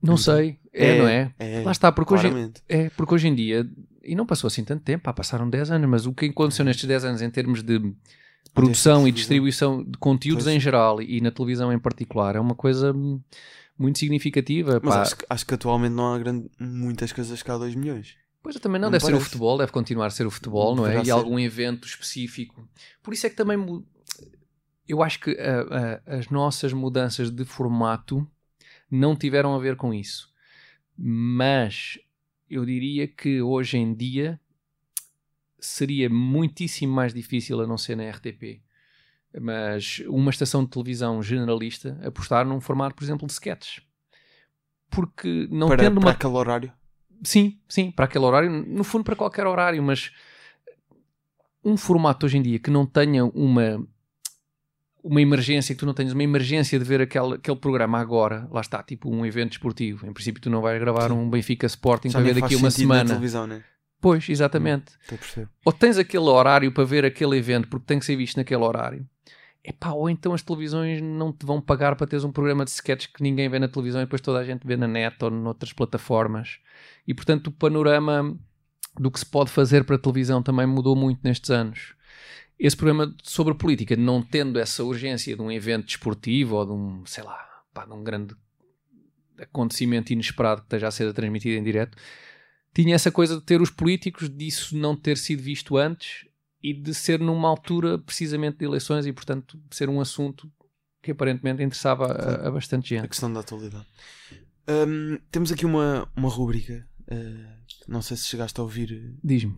não Então, sei, é, não é? É, Lá está, porque hoje. É, porque hoje em dia, e não passou assim tanto tempo, pá, passaram 10 anos, mas o que aconteceu nestes 10 anos em termos de produção e distribuição de conteúdos Pois. em geral e na televisão em particular é uma coisa muito significativa. Mas pá. acho, que- acho que atualmente não há grande, muitas coisas que há 2 milhões. Pois também não, Não deve ser o parece. futebol, deve continuar a ser o futebol, não é? Deverá E ser. algum evento específico. Por isso é que também eu acho que ah, ah, as nossas mudanças de formato não tiveram a ver com isso. Mas eu diria que hoje em dia seria muitíssimo mais difícil, a não ser na RTP, mas uma estação de televisão generalista apostar num formato, por exemplo, de sketches. Porque não para, tendo para uma aquele horário. Sim, sim, para aquele horário, no fundo para qualquer horário, mas um formato hoje em dia que não tenha uma uma emergência, que tu não tenhas uma emergência de ver aquele, aquele programa agora, lá está, tipo um evento esportivo. Em princípio, tu não vais gravar um Benfica Sporting Já para ver daqui a uma semana. né? Pois, exatamente. Perceber. Ou tens aquele horário para ver aquele evento porque tem que ser visto naquele horário. Epá, ou então as televisões não te vão pagar para teres um programa de sketches que ninguém vê na televisão e depois toda a gente vê na net ou noutras plataformas. E portanto o panorama do que se pode fazer para a televisão também mudou muito nestes anos. Esse programa sobre política, não tendo essa urgência de um evento desportivo ou de um, sei lá, pá, de um grande acontecimento inesperado que esteja a ser transmitido em direto, tinha essa coisa de ter os políticos, disso não ter sido visto antes e de ser numa altura precisamente de eleições e, portanto, ser um assunto que aparentemente interessava a, a bastante A gente. questão da atualidade. Hum, temos aqui uma, uma rúbrica. uh, não sei se chegaste a ouvir. Diz-me,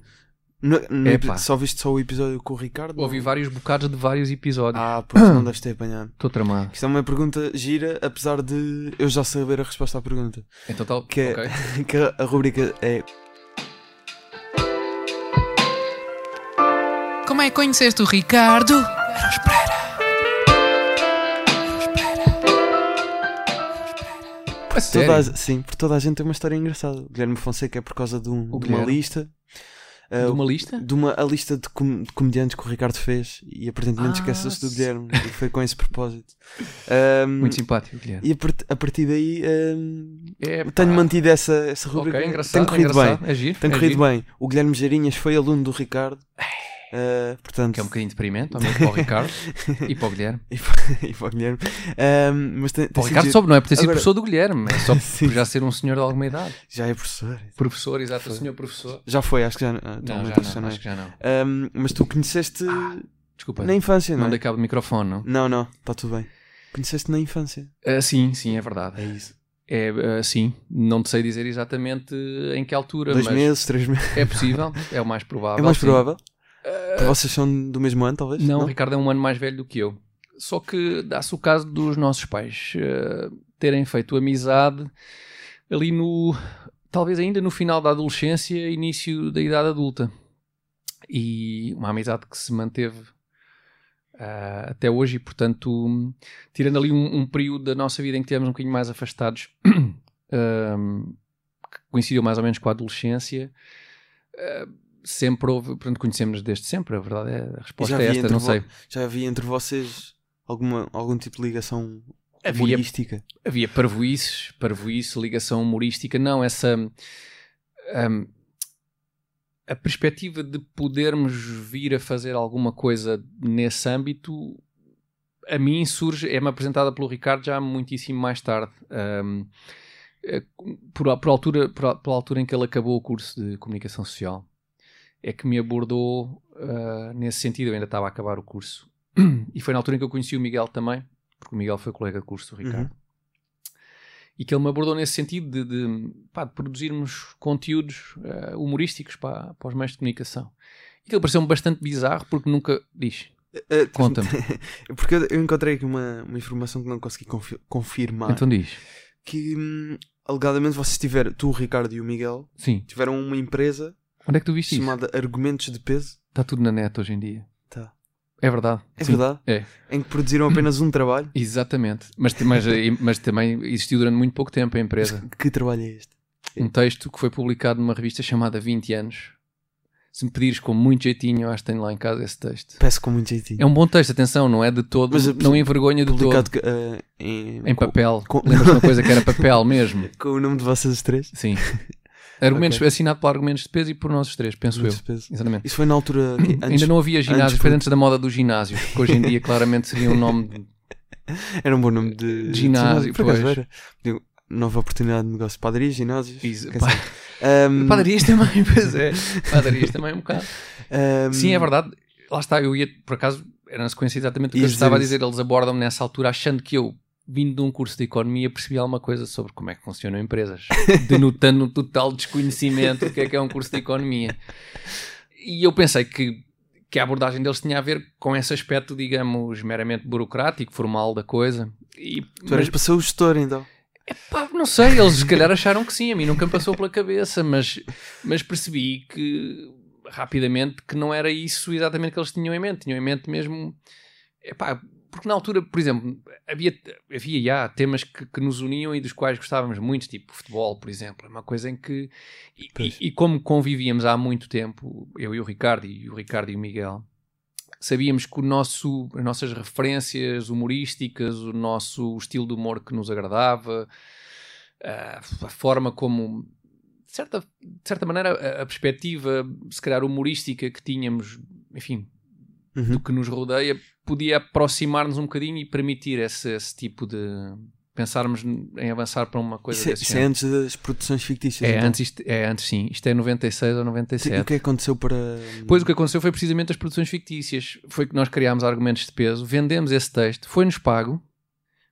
No, no Epá. só viste só o episódio com o Ricardo? ouvi vários bocados de vários episódios. Ah, pois não deves ter apanhado. Estou tramado. Isto é uma pergunta gira, apesar de eu já saber a resposta à pergunta. Então tal, Que é- ok. que a, a rúbrica é Como é que conheceste o Ricardo? A sério? toda a, sim, porque toda a gente tem uma história engraçada. O Guilherme Fonseca é por causa de, um- de uma lista. ah, De uma lista? de uma a lista de, com- de comediantes que o Ricardo fez e aparentemente Ah, esqueceu-se do. Guilherme e foi com esse propósito. Ahm, Muito simpático, Guilherme. e a, part- a partir daí ahm, É, tenho mantido essa, essa Ok, rubrica. engraçado. tem corrido bem. É giro. Tem é corrido giro. bem. O Guilherme Geirinhas foi aluno do Ricardo. Ah, portanto, Que é um bocadinho deprimente, ao menos para o Ricardo e para o Guilherme. e para- e para o Guilherme. Ahm, mas tem, tem o sido Ricardo soube, não é por ter sido Agora- professor do Guilherme, é só por já ser um senhor de alguma idade. Já é professor. Professor, exato, o senhor professor. Já foi, acho que já. ah, Não, já não, é. acho que já não. Ahm, mas tu conheceste Desculpa, na infância, não não é? cabo do microfone, não? Não, não, está tudo bem. Conheceste na infância. Ah, sim, sim, é verdade. É isso. É, ah, sim, não te sei dizer exatamente em que altura, Dois mas meses, três meses. é possível, é o mais provável. É mais sim. provável. Porque Vocês são do mesmo ano, talvez? Não, o Ricardo é um ano mais velho do que eu. Só que dá-se o caso dos nossos pais eh, terem feito amizade ali no. talvez ainda no final da adolescência, início da idade adulta. E uma amizade que se manteve ah, até hoje, e portanto, tirando ali um, um período da nossa vida em que estivemos um bocadinho mais afastados, ahm, que coincidiu mais ou menos com a adolescência. ah, Sempre houve, portanto, conhecemos desde sempre, a verdade é, a resposta é esta, não sei. Já havia entre vocês alguma, algum tipo de ligação Havia- humorística? havia parvoices, parvoice, ligação humorística, não, essa hum, a perspectiva de podermos vir a fazer alguma coisa nesse âmbito a mim surge, é-me apresentada pelo Ricardo já muitíssimo mais tarde. Hum, eh, por, por altura, por, pela altura em que ele acabou o curso de comunicação social, é que me abordou ah, nesse sentido. Eu ainda estava a acabar o curso, e foi na altura em que eu conheci o Miguel também, porque o Miguel foi colega de curso do Ricardo. E que ele me abordou nesse sentido de, de, pá, de produzirmos conteúdos ah, humorísticos para, para os meios de comunicação. E que pareceu-me bastante bizarro porque nunca diz. Eh, Conta-me. Porque eu, eu encontrei aqui uma, uma informação que não consegui confi- confirmar. Então diz. Que hum, alegadamente vocês tiveram, tu, o Ricardo e o Miguel, Sim. tiveram uma empresa Onde é que tu viste isso? chamada Argumentos de Peso. Está tudo na net hoje em dia. Tá. É verdade. É Sim. verdade? É. Em que produziram apenas um trabalho. Exatamente. Mas, mas, mas também existiu durante muito pouco tempo a empresa. Que trabalho é este? Um texto que foi publicado numa revista chamada 20 anos. Se me pedires com muito jeitinho, eu acho que tenho lá em casa esse texto. Peço com muito jeitinho. É um bom texto, atenção, não é de todo, Mas, não envergonha de todo. eh, em, Em com- papel. com- Lembras-te uma coisa que era papel mesmo? Com o nome de vocês três. Sim. Argumentos, Ok. assinado por argumentos de peso e por nós os três, penso Argumentos eu. de Peso. Exatamente. Isso foi na altura. antes- Ainda não havia ginásio, antes foi antes da moda dos ginásios, que hoje em dia claramente seria um nome de Era um bom nome de, De ginásio, Por acaso pois. era. Digo, nova oportunidade de negócio. Padarias, ginásios. Isso, sabe. Ahm, Padarias também, pois é. Padarias também um bocado. ahm, Sim, é verdade. Lá está, eu ia, por acaso, era na sequência exatamente o que eu estava a dizer dizer. Eles abordam-me nessa altura, achando que eu, vindo de um curso de economia, percebi alguma coisa sobre como é que funcionam empresas, denotando um total desconhecimento do que é que é um curso de economia. E eu pensei que, que a abordagem deles tinha a ver com esse aspecto, digamos, meramente burocrático, formal da coisa. E, Tu eras para ser o gestor, então. Pá, não sei, eles se calhar acharam que sim, a mim nunca me passou pela cabeça, mas, mas percebi que rapidamente que não era isso exatamente que eles tinham em mente, tinham em mente mesmo, epá, porque na altura, por exemplo, havia, havia já temas que, que nos uniam e dos quais gostávamos muito, tipo futebol, por exemplo, é uma coisa em que, e, e, e como convivíamos há muito tempo, eu e o Ricardo, e o Ricardo e o Miguel, sabíamos que o nosso, as nossas referências humorísticas, o nosso estilo de humor que nos agradava, a, a forma como, de certa, de certa maneira, a, a perspectiva, se calhar humorística que tínhamos, enfim, Uhum. do que nos rodeia, podia aproximar-nos um bocadinho e permitir esse, esse tipo de pensarmos em avançar para uma coisa Isso, é, desse isso é antes das produções fictícias. É então. antes, isto, é antes, sim. Isto é 96 ou Sim, 97. O que é que aconteceu para. Depois o que aconteceu foi precisamente as produções fictícias. Foi que nós criámos argumentos de peso, vendemos esse texto, foi-nos pago.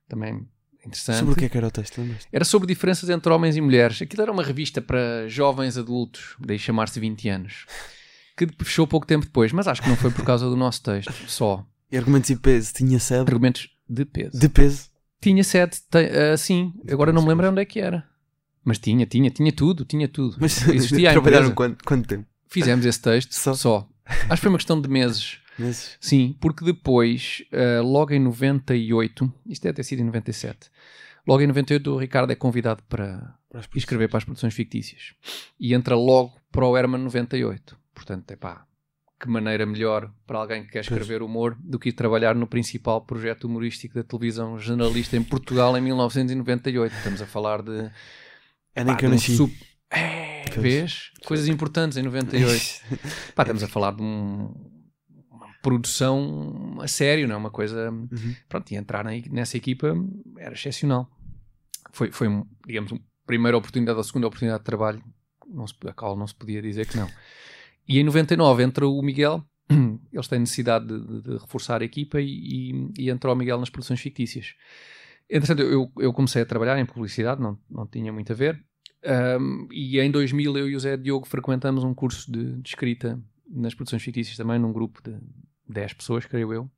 Também interessante. Sobre o que é que era o texto? Era sobre diferenças entre homens e mulheres. Aquilo era uma revista para jovens adultos, daí chamar-se 20 anos. Que fechou pouco tempo depois, mas acho que não foi por causa do nosso texto, só. E argumentos e peso tinha sede. Argumentos de peso. De peso. Tinha sede, ah, sim. Agora não me lembro onde é que era. Mas tinha, tinha, tinha tudo, tinha tudo. Mas Existia trabalharam quanto, quanto tempo? Fizemos esse texto Só? só. Acho que foi uma questão de meses. Meses. Sim, porque depois, ah, logo em 98, isto deve ter sido em 97, logo em 98 o Ricardo é convidado para Para escrever para as produções fictícias. E entra logo para o Herman 98. Portanto, é pá, que maneira melhor para alguém que quer escrever humor do que ir trabalhar no principal projeto humorístico da televisão jornalista em Portugal em 1998. Estamos a falar de. É nem que eu um nasci. sup- É, vês? Coisas importantes em 98. Pá, estamos a falar de um- uma produção a sério, não é? Uma coisa. Uhum. Pronto, e entrar nessa equipa era excepcional. Foi, foi digamos, uma primeira oportunidade ou segunda oportunidade de trabalho, não se, a qual não se podia dizer que não. E em 99 entra o Miguel, eles têm necessidade de, de- reforçar a equipa e, e, e entra o Miguel nas produções fictícias. Entretanto, eu, eu comecei a trabalhar em publicidade, não, não tinha muito a ver. Um, e em 2000 eu e o Zé Diogo frequentamos um curso de, de escrita nas produções fictícias também, num grupo de 10 pessoas, creio eu.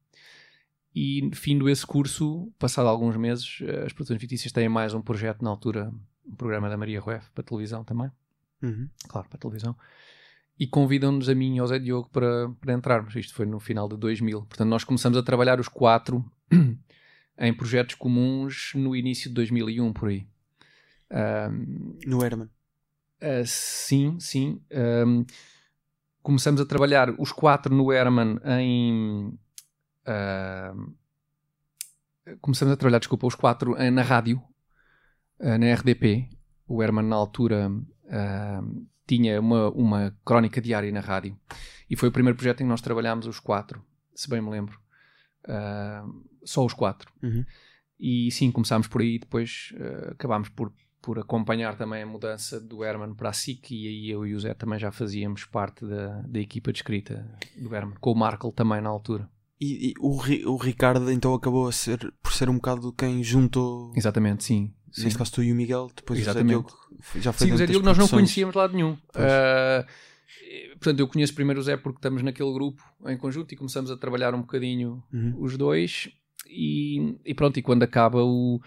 E findo esse curso, passado alguns meses, eh, as produções fictícias têm mais um projeto na altura, um programa da Maria Rueff para televisão também, Uhum. claro, para televisão. E convidam-nos a mim e ao Zé Diogo para, para entrarmos. Isto foi no final de 2000. Portanto, nós começamos a trabalhar os quatro em projetos comuns no início de 2001, por aí. Ahm, No Herman. Uh, sim, sim. Um, começamos a trabalhar os quatro no Herman em. uh, começamos a trabalhar, desculpa, os quatro eh, na rádio, uh, na RDP. O Herman, na altura, uh, tinha uma, uma crónica diária na rádio. E foi o primeiro projeto em que nós trabalhámos os quatro, se bem me lembro. Uh, só os quatro. Uhum. E sim, começámos por aí, depois uh, acabámos por, por acompanhar também a mudança do Herman para a SIC e aí eu e o Zé também já fazíamos parte da, da equipa de escrita do Herman, com o Markle também na altura. E, e o, o Ricardo então acabou a ser, por ser um bocado quem juntou, Exatamente, sim. sim. neste caso tu e o Miguel, depois Exatamente. o Zé Diogo já foi Sim, o Zé Diogo nós não conhecíamos de lado nenhum. E, portanto, eu conheço primeiro o Zé porque estamos naquele grupo em conjunto e começamos a trabalhar um bocadinho Uhum. os dois. E, e pronto, e quando acaba o,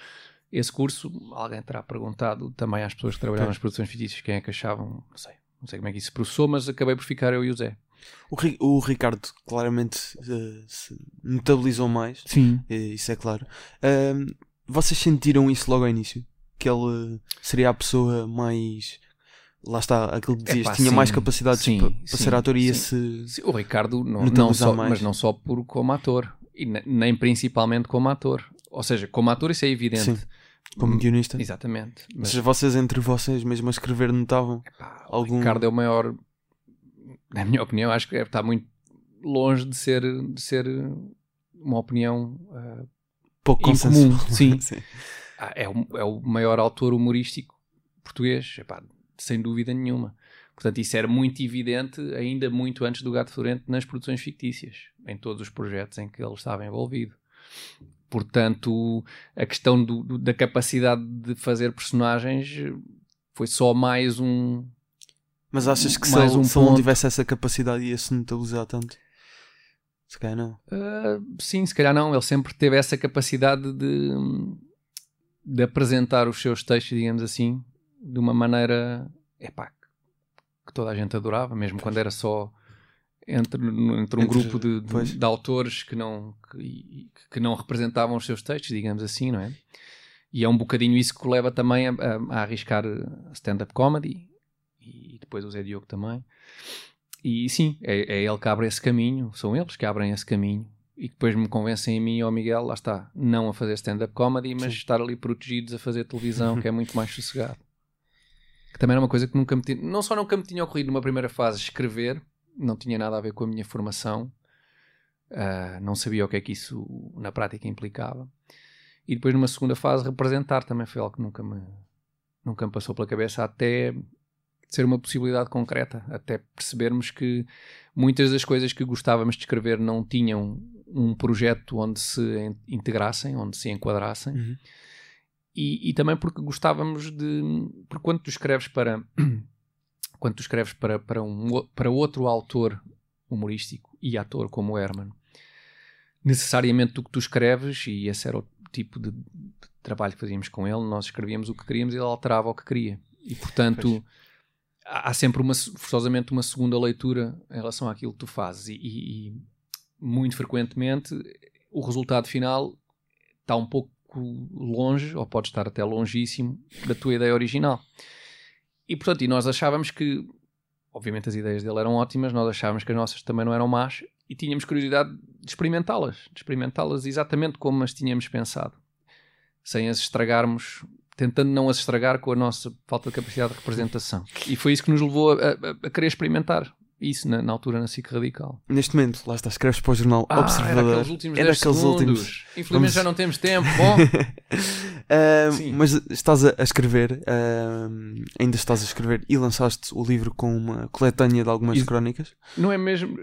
esse curso, alguém terá perguntado também às pessoas que trabalhavam nas produções fictícias quem é que achavam, não sei, não sei como é que isso se processou, mas acabei por ficar eu e o Zé. O, o Ricardo claramente eh, se notabilizou mais, Sim. eh, isso é claro. Ahm, vocês sentiram isso logo ao início? Que ele seria a pessoa mais. Lá está, aquilo que dizias, Epá, tinha sim, mais capacidades sim, para, para sim, ser ator e esse. Sim, O Ricardo, não, não só, mais. mas não só por, como ator, e ne- nem principalmente como ator. Ou seja, como ator isso é evidente. Sim, Como Hum, guionista. Exatamente. Ou Mas seja, vocês entre vocês, mesmo a escrever, notavam Pá, o algum. Ricardo é o maior, na minha opinião, acho que está muito longe de ser, de ser uma opinião. ah, pouco incomum, consenso. sim. sim. ah, é, o, é o maior autor humorístico português, epá, sem dúvida nenhuma. Portanto, isso era muito evidente ainda muito antes do Gato Florento nas produções fictícias, em todos os projetos em que ele estava envolvido. Portanto, a questão do- do- da capacidade de fazer personagens foi só mais um, Mas achas que se, Mais ele, um se ele não tivesse essa capacidade ia-se notabilizar tanto? Se calhar não. Uh, sim, se calhar não. Ele sempre teve essa capacidade de, de apresentar os seus textos, digamos assim, de uma maneira epá, que toda a gente adorava, mesmo quando era só entre, entre um Entre- grupo de, de- pois. de autores que não, que, que não representavam os seus textos, digamos assim, não é? E é um bocadinho isso que o leva também a, a- a arriscar stand-up comedy e depois o Zé Diogo também. E sim, é, é ele que abre esse caminho, são eles que abrem esse caminho e que depois me convencem a mim e ao Miguel, lá está, não a fazer stand-up comedy, mas Sim. estar ali protegidos a fazer televisão, que é muito mais sossegado. Que também era uma coisa que nunca me tinha, não só nunca me tinha ocorrido numa primeira fase escrever, não tinha nada a ver com a minha formação, ah, não sabia o que é que isso na prática implicava. E depois numa segunda fase representar também foi algo que nunca me, nunca me passou pela cabeça até ser uma possibilidade concreta, até percebermos que muitas das coisas que gostávamos de escrever não tinham um projeto onde se integrassem, onde se enquadrassem. Uhum. E, e também porque gostávamos de. Porque quando tu escreves para. quando tu escreves para, para, um, para outro autor humorístico e ator como o Herman, necessariamente o que tu escreves, e esse era o tipo de, de trabalho que fazíamos com ele, nós escrevíamos o que queríamos e ele alterava o que queria. E portanto. Pois. Há sempre uma, forçosamente uma segunda leitura em relação àquilo que tu fazes, e, e- e muito frequentemente o resultado final está um pouco longe, ou pode estar até longíssimo, da tua ideia original. E portanto, e nós achávamos que obviamente as ideias dele eram ótimas, nós achávamos que as nossas também não eram más e tínhamos curiosidade de experimentá-las, de experimentá-las exatamente como as tínhamos pensado, sem as estragarmos, tentando não as estragar com a nossa falta de capacidade de representação. E foi isso que nos levou a, a- a querer experimentar isso na, na altura na SIC Radical. Neste momento, lá está, escreves para o jornal Ah, era Observador. aqueles últimos Era 10 aqueles segundos. últimos. Infelizmente Vamos- já não temos tempo. Bom, Sim. mas estás a, escrever, ah, ainda estás a escrever e lançaste o livro com uma coletânea de algumas crónicas. não é mesmo...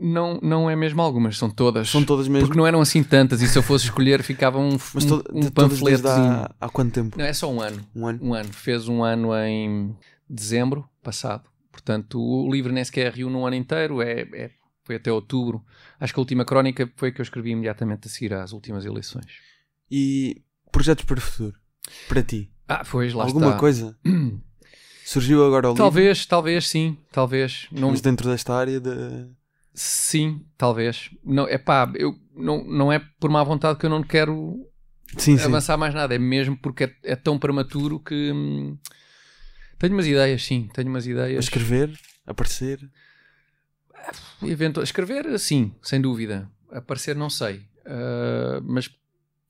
Não, não é mesmo algumas, são todas. São todas mesmo. Porque não eram assim tantas e se eu fosse escolher ficava um, Mas um, to- um desde panfletozinho. há, há quanto tempo? Não, é só um ano. Um ano? Um ano. Fez um ano em dezembro passado. Portanto, o livro nem sequer riu num ano inteiro. É, é- foi até outubro. Acho que a última crónica foi a que eu escrevi imediatamente a seguir às últimas eleições. E projetos para o futuro? Para ti? Ah, pois, lá Alguma está. coisa? Surgiu agora o livro? Talvez, talvez sim. Talvez. Não, Mas dentro desta área de... sim, talvez. Não, é pá, eu, não, não é por má vontade que eu não quero Sim, sim. avançar mais nada. É mesmo porque é, é tão prematuro que... hum, tenho umas ideias, sim. Tenho umas ideias. escrever, aparecer. Evento... Escrever, sim, sem dúvida. Aparecer, não sei. Ah, mas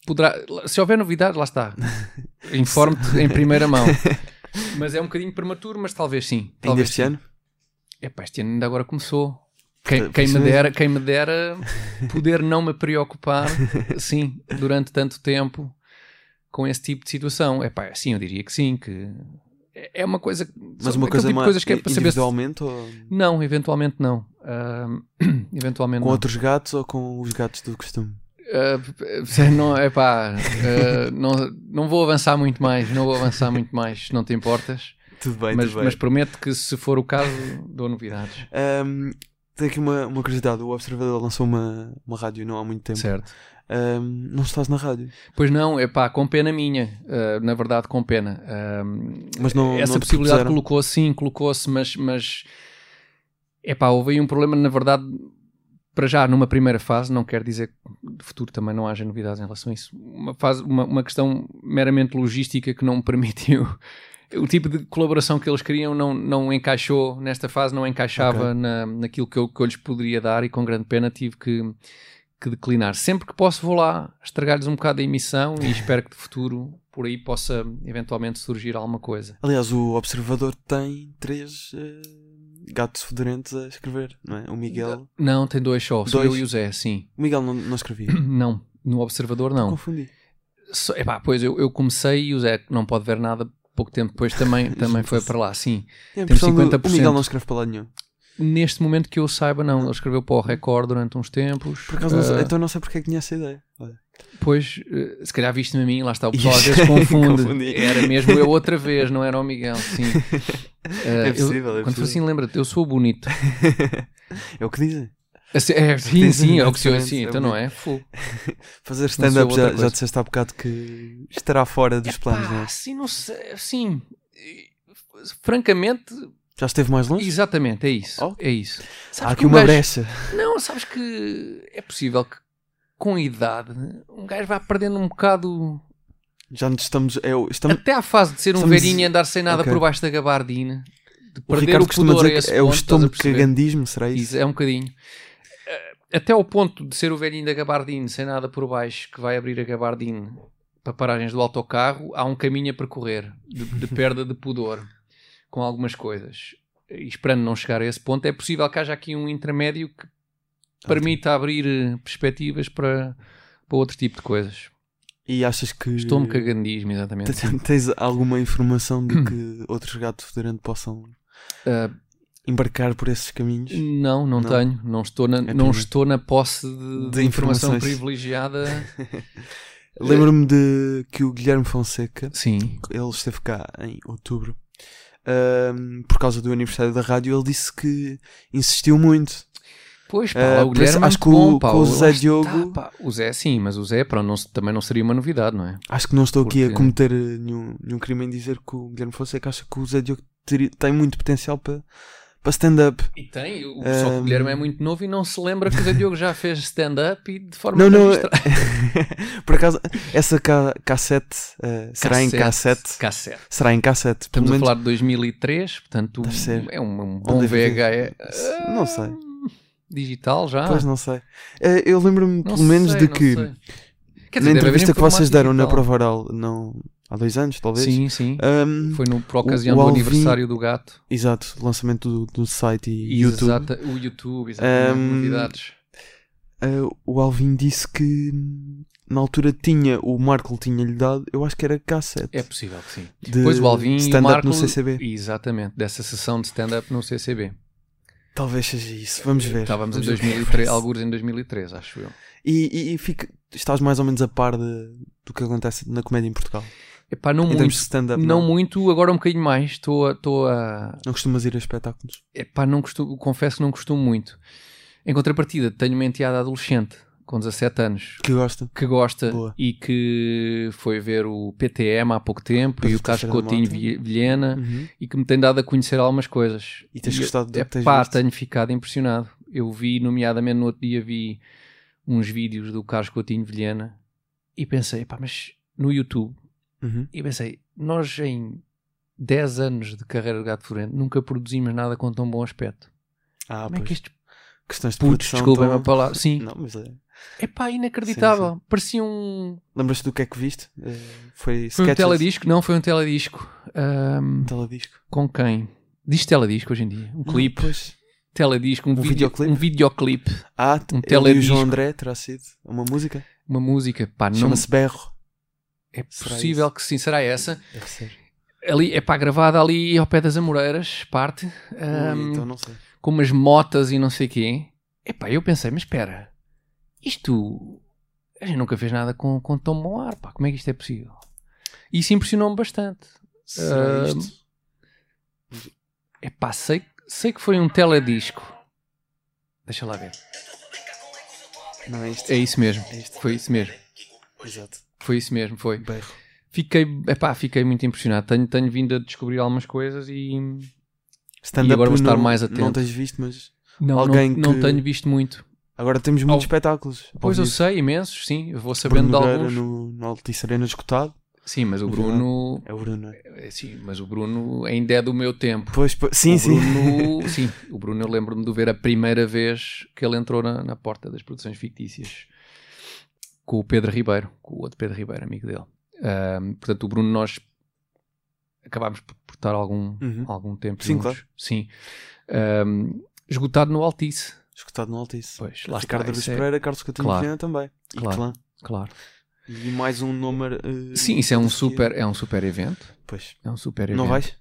poderá. Se houver novidade, lá está. Informe-te em primeira mão. Mas é um bocadinho prematuro, mas talvez sim. Ainda este sim. ano? Epá, este ano ainda agora começou. Quem, quem me dera, quem me dera poder não me preocupar, sim, durante tanto tempo com esse tipo de situação. Epá, sim, eu diria que sim, que é é uma coisa. Mas uma coisa tipo coisas que é para saber se- ou Não, eventualmente não. Ahm, eventualmente com não. outros gatos ou com os gatos do costume? Uh, não, epá, uh, não, não vou avançar muito mais, não vou avançar muito mais, não te importas. Tudo bem, mas, tudo bem. mas prometo que se for o caso, dou novidades. Ahm, tenho aqui uma, uma curiosidade. O Observador lançou uma, uma rádio não há muito tempo. Certo. Ahm, não estás na rádio. Pois não, epá, com pena minha, uh, na verdade com pena. Um, Mas não- essa não possibilidade colocou-se, sim, colocou-se, mas, mas epá, houve aí um problema, na verdade, para já numa primeira fase, não quer dizer que de futuro também não haja novidades em relação a isso. Uma, fase, uma, uma questão meramente logística que não me permitiu. O tipo de colaboração que eles queriam não, não encaixou nesta fase, não encaixava Ok. na, naquilo que eu, que eu lhes poderia dar e com grande pena tive que, que declinar. Sempre que posso vou lá estragar-lhes um bocado a emissão e espero que de futuro por aí possa eventualmente surgir alguma coisa. Aliás, o Observador tem três eh, gatos fedorentos a escrever, não é? O Miguel. Não, tem dois só, Dois? eu e o Zé, sim. O Miguel não, não escrevia. Não, no Observador não. Confundi. Só, epá, pois eu, eu comecei e o Zé não pode ver nada, pouco tempo depois também, também foi para lá, sim. Tem a Temos impressão do- 50%. O Miguel não escreve para lado nenhum. Neste momento que eu saiba, não. Ele escreveu para o Record durante uns tempos. Por acaso, não sei- Ah, então não sei porque é que tinha essa ideia. Olha. Pois, eh, se calhar viste-me a mim, lá está, o pessoal às vezes confunde. Era mesmo eu outra vez, não era o Miguel, sim. Eh, É possível, eu, é Quando for possível. assim, lembra-te, eu sou bonito. é o que dizem. Assim, é, sim, sim, é o que se exatamente, sim, é então não é? Fogo. Fazer stand-up já, já disseste há bocado que estará fora dos planos, não é? Sim, não sei, sim. Francamente, Já esteve mais longe? exatamente, é isso. Oh. É isso. Há Sabes aqui que um uma gajo- brecha. Não, sabes que é possível que com idade um gajo vá perdendo um bocado Já nos estamos. É, o- estamos até à fase de ser um estamos- velhinho e andar sem nada Ok. por baixo da gabardina, de o perder Ricardo o pudor a dizer que é o a estômago cagandismo, será isso? Isso, é um bocadinho. Até ao ponto de ser o velhinho da gabardine sem nada por baixo que vai abrir a gabardine para paragens do autocarro, há um caminho a percorrer de, de perda de pudor com algumas coisas. E esperando não chegar a esse ponto, é possível que haja aqui um intermédio que permita abrir eh, perspectivas para, para outro tipo de coisas. E achas que. Estou-me cagandismo, exatamente. Tens- alguma informação de que outros gatos fedorentes possam Ah, embarcar por esses caminhos? não, não, Não. tenho. Não estou na, É não estou na posse de, De informação privilegiada. Lembro-me de que o Guilherme Fonseca, Sim. ele esteve cá em outubro, ahm, por causa do aniversário da rádio, ele disse que insistiu muito. Pois, pá, Eh, o Guilherme é acho que o- pá, o Zé Diogo- pá. O Zé, sim, mas o Zé, não, também não seria uma novidade, não é? Acho que não estou aqui a Porque- cometer nenhum, nenhum crime em dizer que o Guilherme Fonseca acha que o Zé Diogo teria- tem muito potencial para, para stand-up. E tem, o, só que o Um, Guilherme é muito novo e não se lembra que o Zé Diogo já fez stand-up e de forma Não, não. Por acaso, essa ca cassete eh, será em cassete? Cassete. Será em cassete. Estamos Pelo a menos, falar de 2003, portanto é um, um bom VHS. Não sei. Digital já? Pois não sei. Eh, eu lembro-me pelo menos sei, de que sei. Quer na dizer, haver entrevista que vocês deram na prova oral, não, há dois anos talvez. Sim, sim. Ahm, Foi no, por ocasião o do Alvin- aniversário do gato. Exato, lançamento do, do site e YouTube. Exata- o YouTube, exatamente. Um, novidades. Uh, o Alvin disse que na altura tinha, o Marco tinha-lhe dado, eu acho que era cassete. É possível que sim. de Depois o Alvin e o stand-up Marco... no CCB. Exatamente, dessa sessão de stand-up no CCB. Talvez seja isso, vamos ver. Estávamos em Vamos o que 2003, vai alguns em 2003, acho eu. E, e, e fica, estás mais ou menos a par de- do que acontece na comédia em Portugal. Epá, não muito. de stand-up, Não muito, agora um bocadinho mais. Estou a. Estou a Não costumas ir a espetáculos. epá, não costumo, confesso que não costumo muito. Em contrapartida, tenho uma enteada adolescente com 17 anos Que gosta. que gosta Boa. e que foi ver o PTM há pouco tempo Pois e o Casco Terceira Coutinho Vilhena Uhum. e que me tem dado a conhecer algumas coisas. E tens eu- gostado do que tens epá, visto? tenho ficado impressionado. Eu vi, nomeadamente no outro dia, vi uns vídeos do Carlos Coutinho Vilhena e pensei, epá, mas no YouTube Uhum. e pensei, nós em 10 anos de carreira de Gato Florento nunca produzimos nada com tão bom aspecto. Ah, Como é que pois. estes Questões de putos, produção desculpem tão- a palavra, sim, Não, mas é. é pá, inacreditável. Parecia um, Lembras-te do que é que viste? Eh, foi foi um teledisco, não foi um teledisco. Ahm, Um teledisco. com quem? Diz teledisco hoje em dia, um clipe, Pois. teledisco, um, Um vídeo, videoclipe? um videoclipe, Ah, Um um teledisco. e o João André terá sido uma música. uma música, pá, não Chama-se Berro. É possível que sim, será essa. Deve ser. Ali, é pá, gravada ali ao pé das Amoreiras, parte. Ahm, então não sei. com umas motas e não sei quê. Epá, eu pensei, mas espera, isto a gente nunca fez nada com, com tão bom ar, pá, como é que isto é possível? E isso impressionou-me bastante. Será Ah, isto? Epá, sei, sei que foi um teledisco. Deixa lá ver. Não é isto? É isso mesmo, É foi isso mesmo, Exato. Foi isso mesmo, foi. Berro. Fiquei, epá, fiquei muito impressionado. Tenho, tenho vindo a descobrir algumas coisas e E agora vou estar não- mais Não atento. tens visto, mas não, Alguém não, não que- tenho visto muito. agora temos muitos Ao- espetáculos. Pois eu vivo. sei, imensos, sim. Eu vou sabendo Bruno de alguns. no, no Altice Arena escutado. Sim, mas o É Bruno. É o Bruno. é? é, Sim, mas o Bruno ainda é do meu tempo. Pois, pois- sim, o sim. Bruno, sim. O Bruno, eu lembro-me de ver a primeira vez que ele entrou na, na porta das produções fictícias com o Pedro Ribeiro, com o outro Pedro Ribeiro, amigo dele. Ahm, portanto, o Bruno, nós acabámos por estar algum, Uhum. algum tempo Sim, juntos. claro. Sim. Ahm, esgotado no Altice. Escutado no Altice. Pois, lá Ricardo está. É- Pereira, Carlos Coutinho Claro. Vilhena também. E Claro. Clã. Claro. E mais um número. eh, Sim, isso é um super, é um super evento. Pois. É um super evento. Não vais?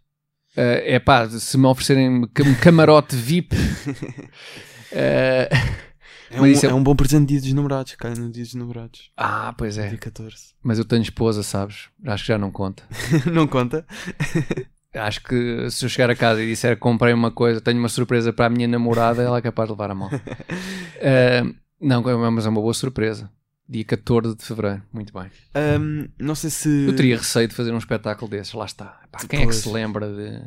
é pá, se me oferecerem um cam- camarote VIP. eh, É, Mas um, isso é- é um bom presente de dia dos namorados. Cai no dia dos namorados. ah, pois é. Dia 14. Mas eu tenho esposa, sabes? Acho que já não conta. não conta? Acho que se eu chegar a casa e disser que comprei uma coisa, tenho uma surpresa para a minha namorada, ela é capaz de levar a mão. Eh, não, mas é uma boa surpresa. Dia 14 de fevereiro. Muito bem. Ahm, não sei se. Eu teria receio de fazer um espetáculo desses. Lá está. Pá, quem é que se lembra de.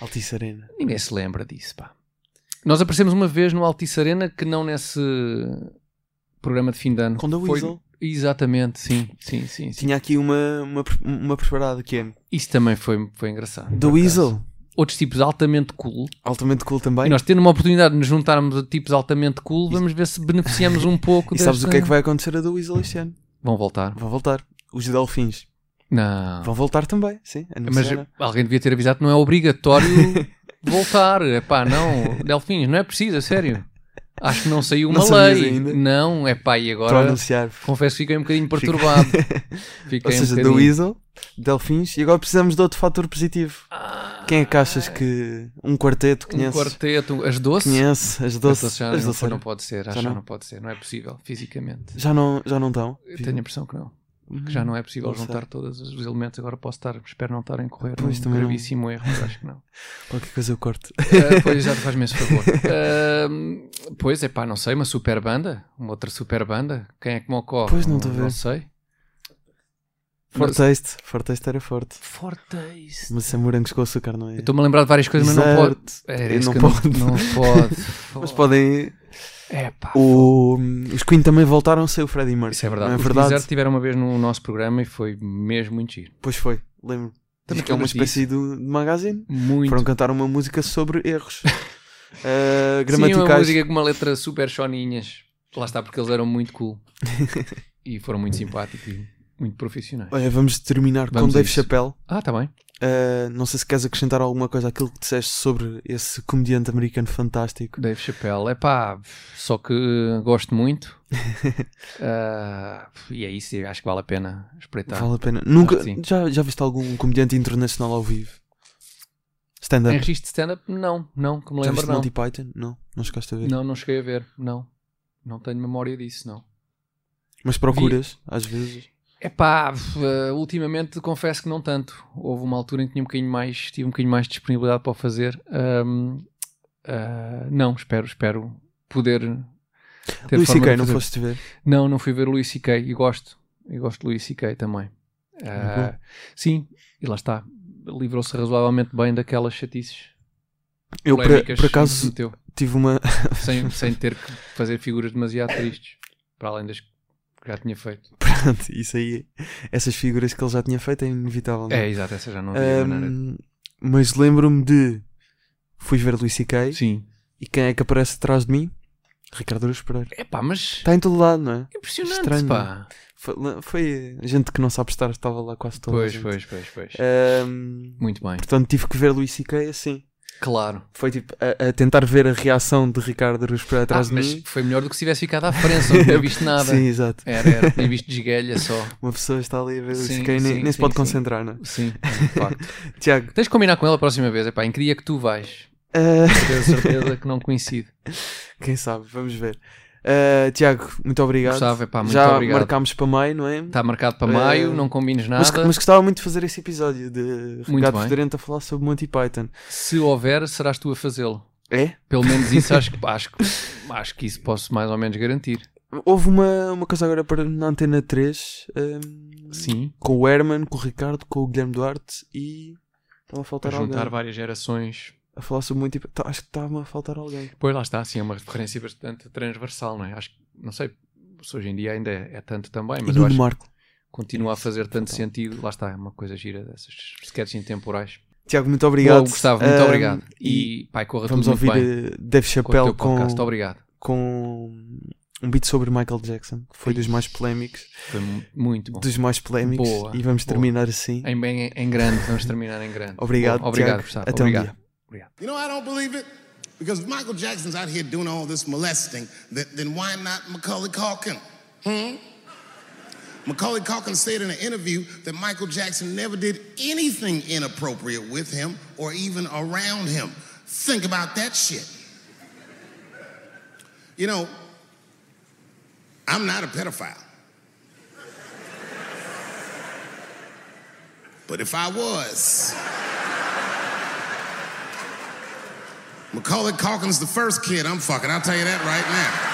Altice Arena. Ninguém se lembra disso, pá. Nós aparecemos uma vez no Altice Arena que não nesse programa de fim de ano. Com The Foi- Weasel. Exatamente, sim, sim, sim, sim. Tinha aqui uma, uma, uma preparada que é Isso também foi, foi engraçado. The. Weasel. Outros tipos altamente cool. Altamente cool também. E nós tendo uma oportunidade de nos juntarmos a tipos altamente cool, vamos ver se beneficiamos um pouco E sabes desta- o que é que vai acontecer a The Weasel este ano? Vão voltar. Vão voltar. Os Delfins. Não. Vão voltar também, sim. Mas alguém devia ter avisado que não é obrigatório voltar. É pá, não. Delfins, não é preciso, a sério. Acho que não saiu Não uma sabias lei. ainda? Não, é pá, e agora confesso que fiquei um bocadinho perturbado. Fiquei Ou seja, um bocadinho... Weasel, Delfins. E agora precisamos de outro fator positivo. Ah, Quem é que achas que um quarteto um conhece? quarteto, as doces? Conhece as As doces. doces já as não, doces não pode ser, Já acho que não? não pode ser, não é possível, fisicamente. Já não, já não estão. Eu tenho a impressão que não. Que já não é possível Não sei. juntar todos os elementos. Agora posso estar, espero não estar a incorrer Pois, um também não. gravíssimo erro, mas acho que não. Qualquer coisa eu corto. Ah, pois já faz-me esse favor. Ah, pois é, pá, não sei, uma super banda, uma outra super banda. Quem é que me ocorre? Pois, não estou a ver. Não sei. Fortaste. Fortaste era forte. Fortaste. Mas é morangos com açúcar, não é? Eu estou-me a lembrar de várias coisas, mas não pode. Exato. Isso não pode. Não, não pode. Mas podem. É pá. O... Os Queen também voltaram sem o Freddie Mercury. Isso é verdade. Não é Os verdade? Blizzard tiveram uma vez no nosso programa e foi mesmo muito giro. Pois foi, lembro. Também que é uma espécie de de magazine. Muito. Foram cantar uma música sobre erros uh, Sim, uma gramaticais. música com uma letra super choninhas. Lá está, porque eles eram muito cool. e foram muito simpáticos e muito profissionais. Olha, vamos terminar Vamos com Dave. Chappelle. Ah, tá bem. Uh, não sei se queres acrescentar alguma coisa àquilo que disseste sobre esse comediante americano fantástico. Dave Chappelle. É pá, só que gosto muito. Ah, e é isso, acho que vale a pena espreitar. Vale a pena. Nunca, já, já viste algum comediante internacional ao vivo? Stand-up? Em registro de stand-up, não, não, que me Já lembro, viste não. Monty Python? Não, não chegaste a ver. Não, não cheguei a ver, não. Não tenho memória disso, não. Mas procuras, às vezes. É pá, ultimamente confesso que não tanto. Houve uma altura em que tinha um bocadinho mais, tive um bocadinho mais de disponibilidade para o fazer. Ahm, ah, não, espero, espero poder ter Luís C.K., de não foste ver? Não, não fui ver o Luís C.K. e gosto. E gosto do Luís C.K. também. Bom. sim, e lá está. Livrou-se razoavelmente bem daquelas chatices. Eu, por, por acaso, tive uma. sem, sem ter que fazer figuras demasiado tristes. Para além das que já tinha feito. Pronto, isso aí. Essas figuras que ele já tinha feito é inevitável. não É, exato, essa já não havia. Ahm, mas lembro-me de. Fui ver Luís C.K. Sim. E quem é que aparece atrás de mim? Ricardo Aruz Pereira. É pá, mas Está em todo lado, não é? impressionante, Estranho. pá. Foi, foi gente que não sabe estar, estava lá quase toda. Pois, pois, pois, pois. Ahm, Muito bem. portanto, tive que ver Luís C.K. assim. Claro. Foi tipo a, a tentar ver a reação de Ricardo Aruz Pereira atrás Ah, de mas mim. foi melhor do que se tivesse ficado à frente, não tinha visto nada. Sim, exato. Era, era, tinha visto de esguelha só. Uma pessoa está ali a ver Sim, nem, sim, nem se sim, pode sim. concentrar, não é? Sim, facto. Tiago, Tens de combinar com ele a próxima vez. Epá, em que dia que tu vais? ah, Tenho certeza que não coincide. quem sabe, vamos ver. Ah, Tiago, muito obrigado. Gostava, epá, muito Já obrigado. marcámos para maio, não é? Está marcado para maio, Eh, não combines nada. Mas, mas gostava muito de fazer esse episódio de Ricardo. Federente a falar sobre Monty Python. Se houver, serás tu a fazê-lo. É? Pelo menos isso acho que, acho, que- acho que isso posso mais ou menos garantir. Houve uma, uma coisa agora para, na Antena 3 ahm, Sim. com o Herman, com o Ricardo, com o Guilherme Duarte e estava a faltar juntar alguém. várias gerações. A falar sobre Monty Python. Tá, Acho que estava a faltar alguém. Pois lá está, assim, é uma referência bastante transversal, não é? Acho que, não sei, se hoje em dia ainda é, é tanto também, E mas eu Nuno acho que Marco. continua a fazer tanto sentido. Lá está, é uma coisa gira dessas sketches intemporais. Tiago, muito obrigado. Boa, Gustavo, muito Ahm, obrigado. E, E, pai, corra vamos tudo muito ouvir bem eh, Dave com Chappelle com, podcast. Obrigado. com um beat sobre Michael Jackson, que foi dos mais polémicos. Foi mu- muito bom. Dos mais polémicos. Boa, e vamos boa. terminar assim. Em, bem, em grande, vamos terminar em grande. Obrigado, obrigado, Tiago. Gustavo. Até um obrigado. dia. You know, I don't believe it. Because if Michael Jackson's out here doing all this molesting, then, then why not Macaulay Culkin? Hmm? Macaulay Culkin said in an interview that Michael Jackson never did anything inappropriate with him or even around him. Think about that shit. You know, I'm not a pedophile. But if I was, Macaulay Culkin's the first kid I'm fucking. I'll tell you that right now.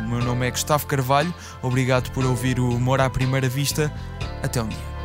O meu nome é Gustavo Carvalho, obrigado por ouvir o Humor à Primeira Vista. Até um dia.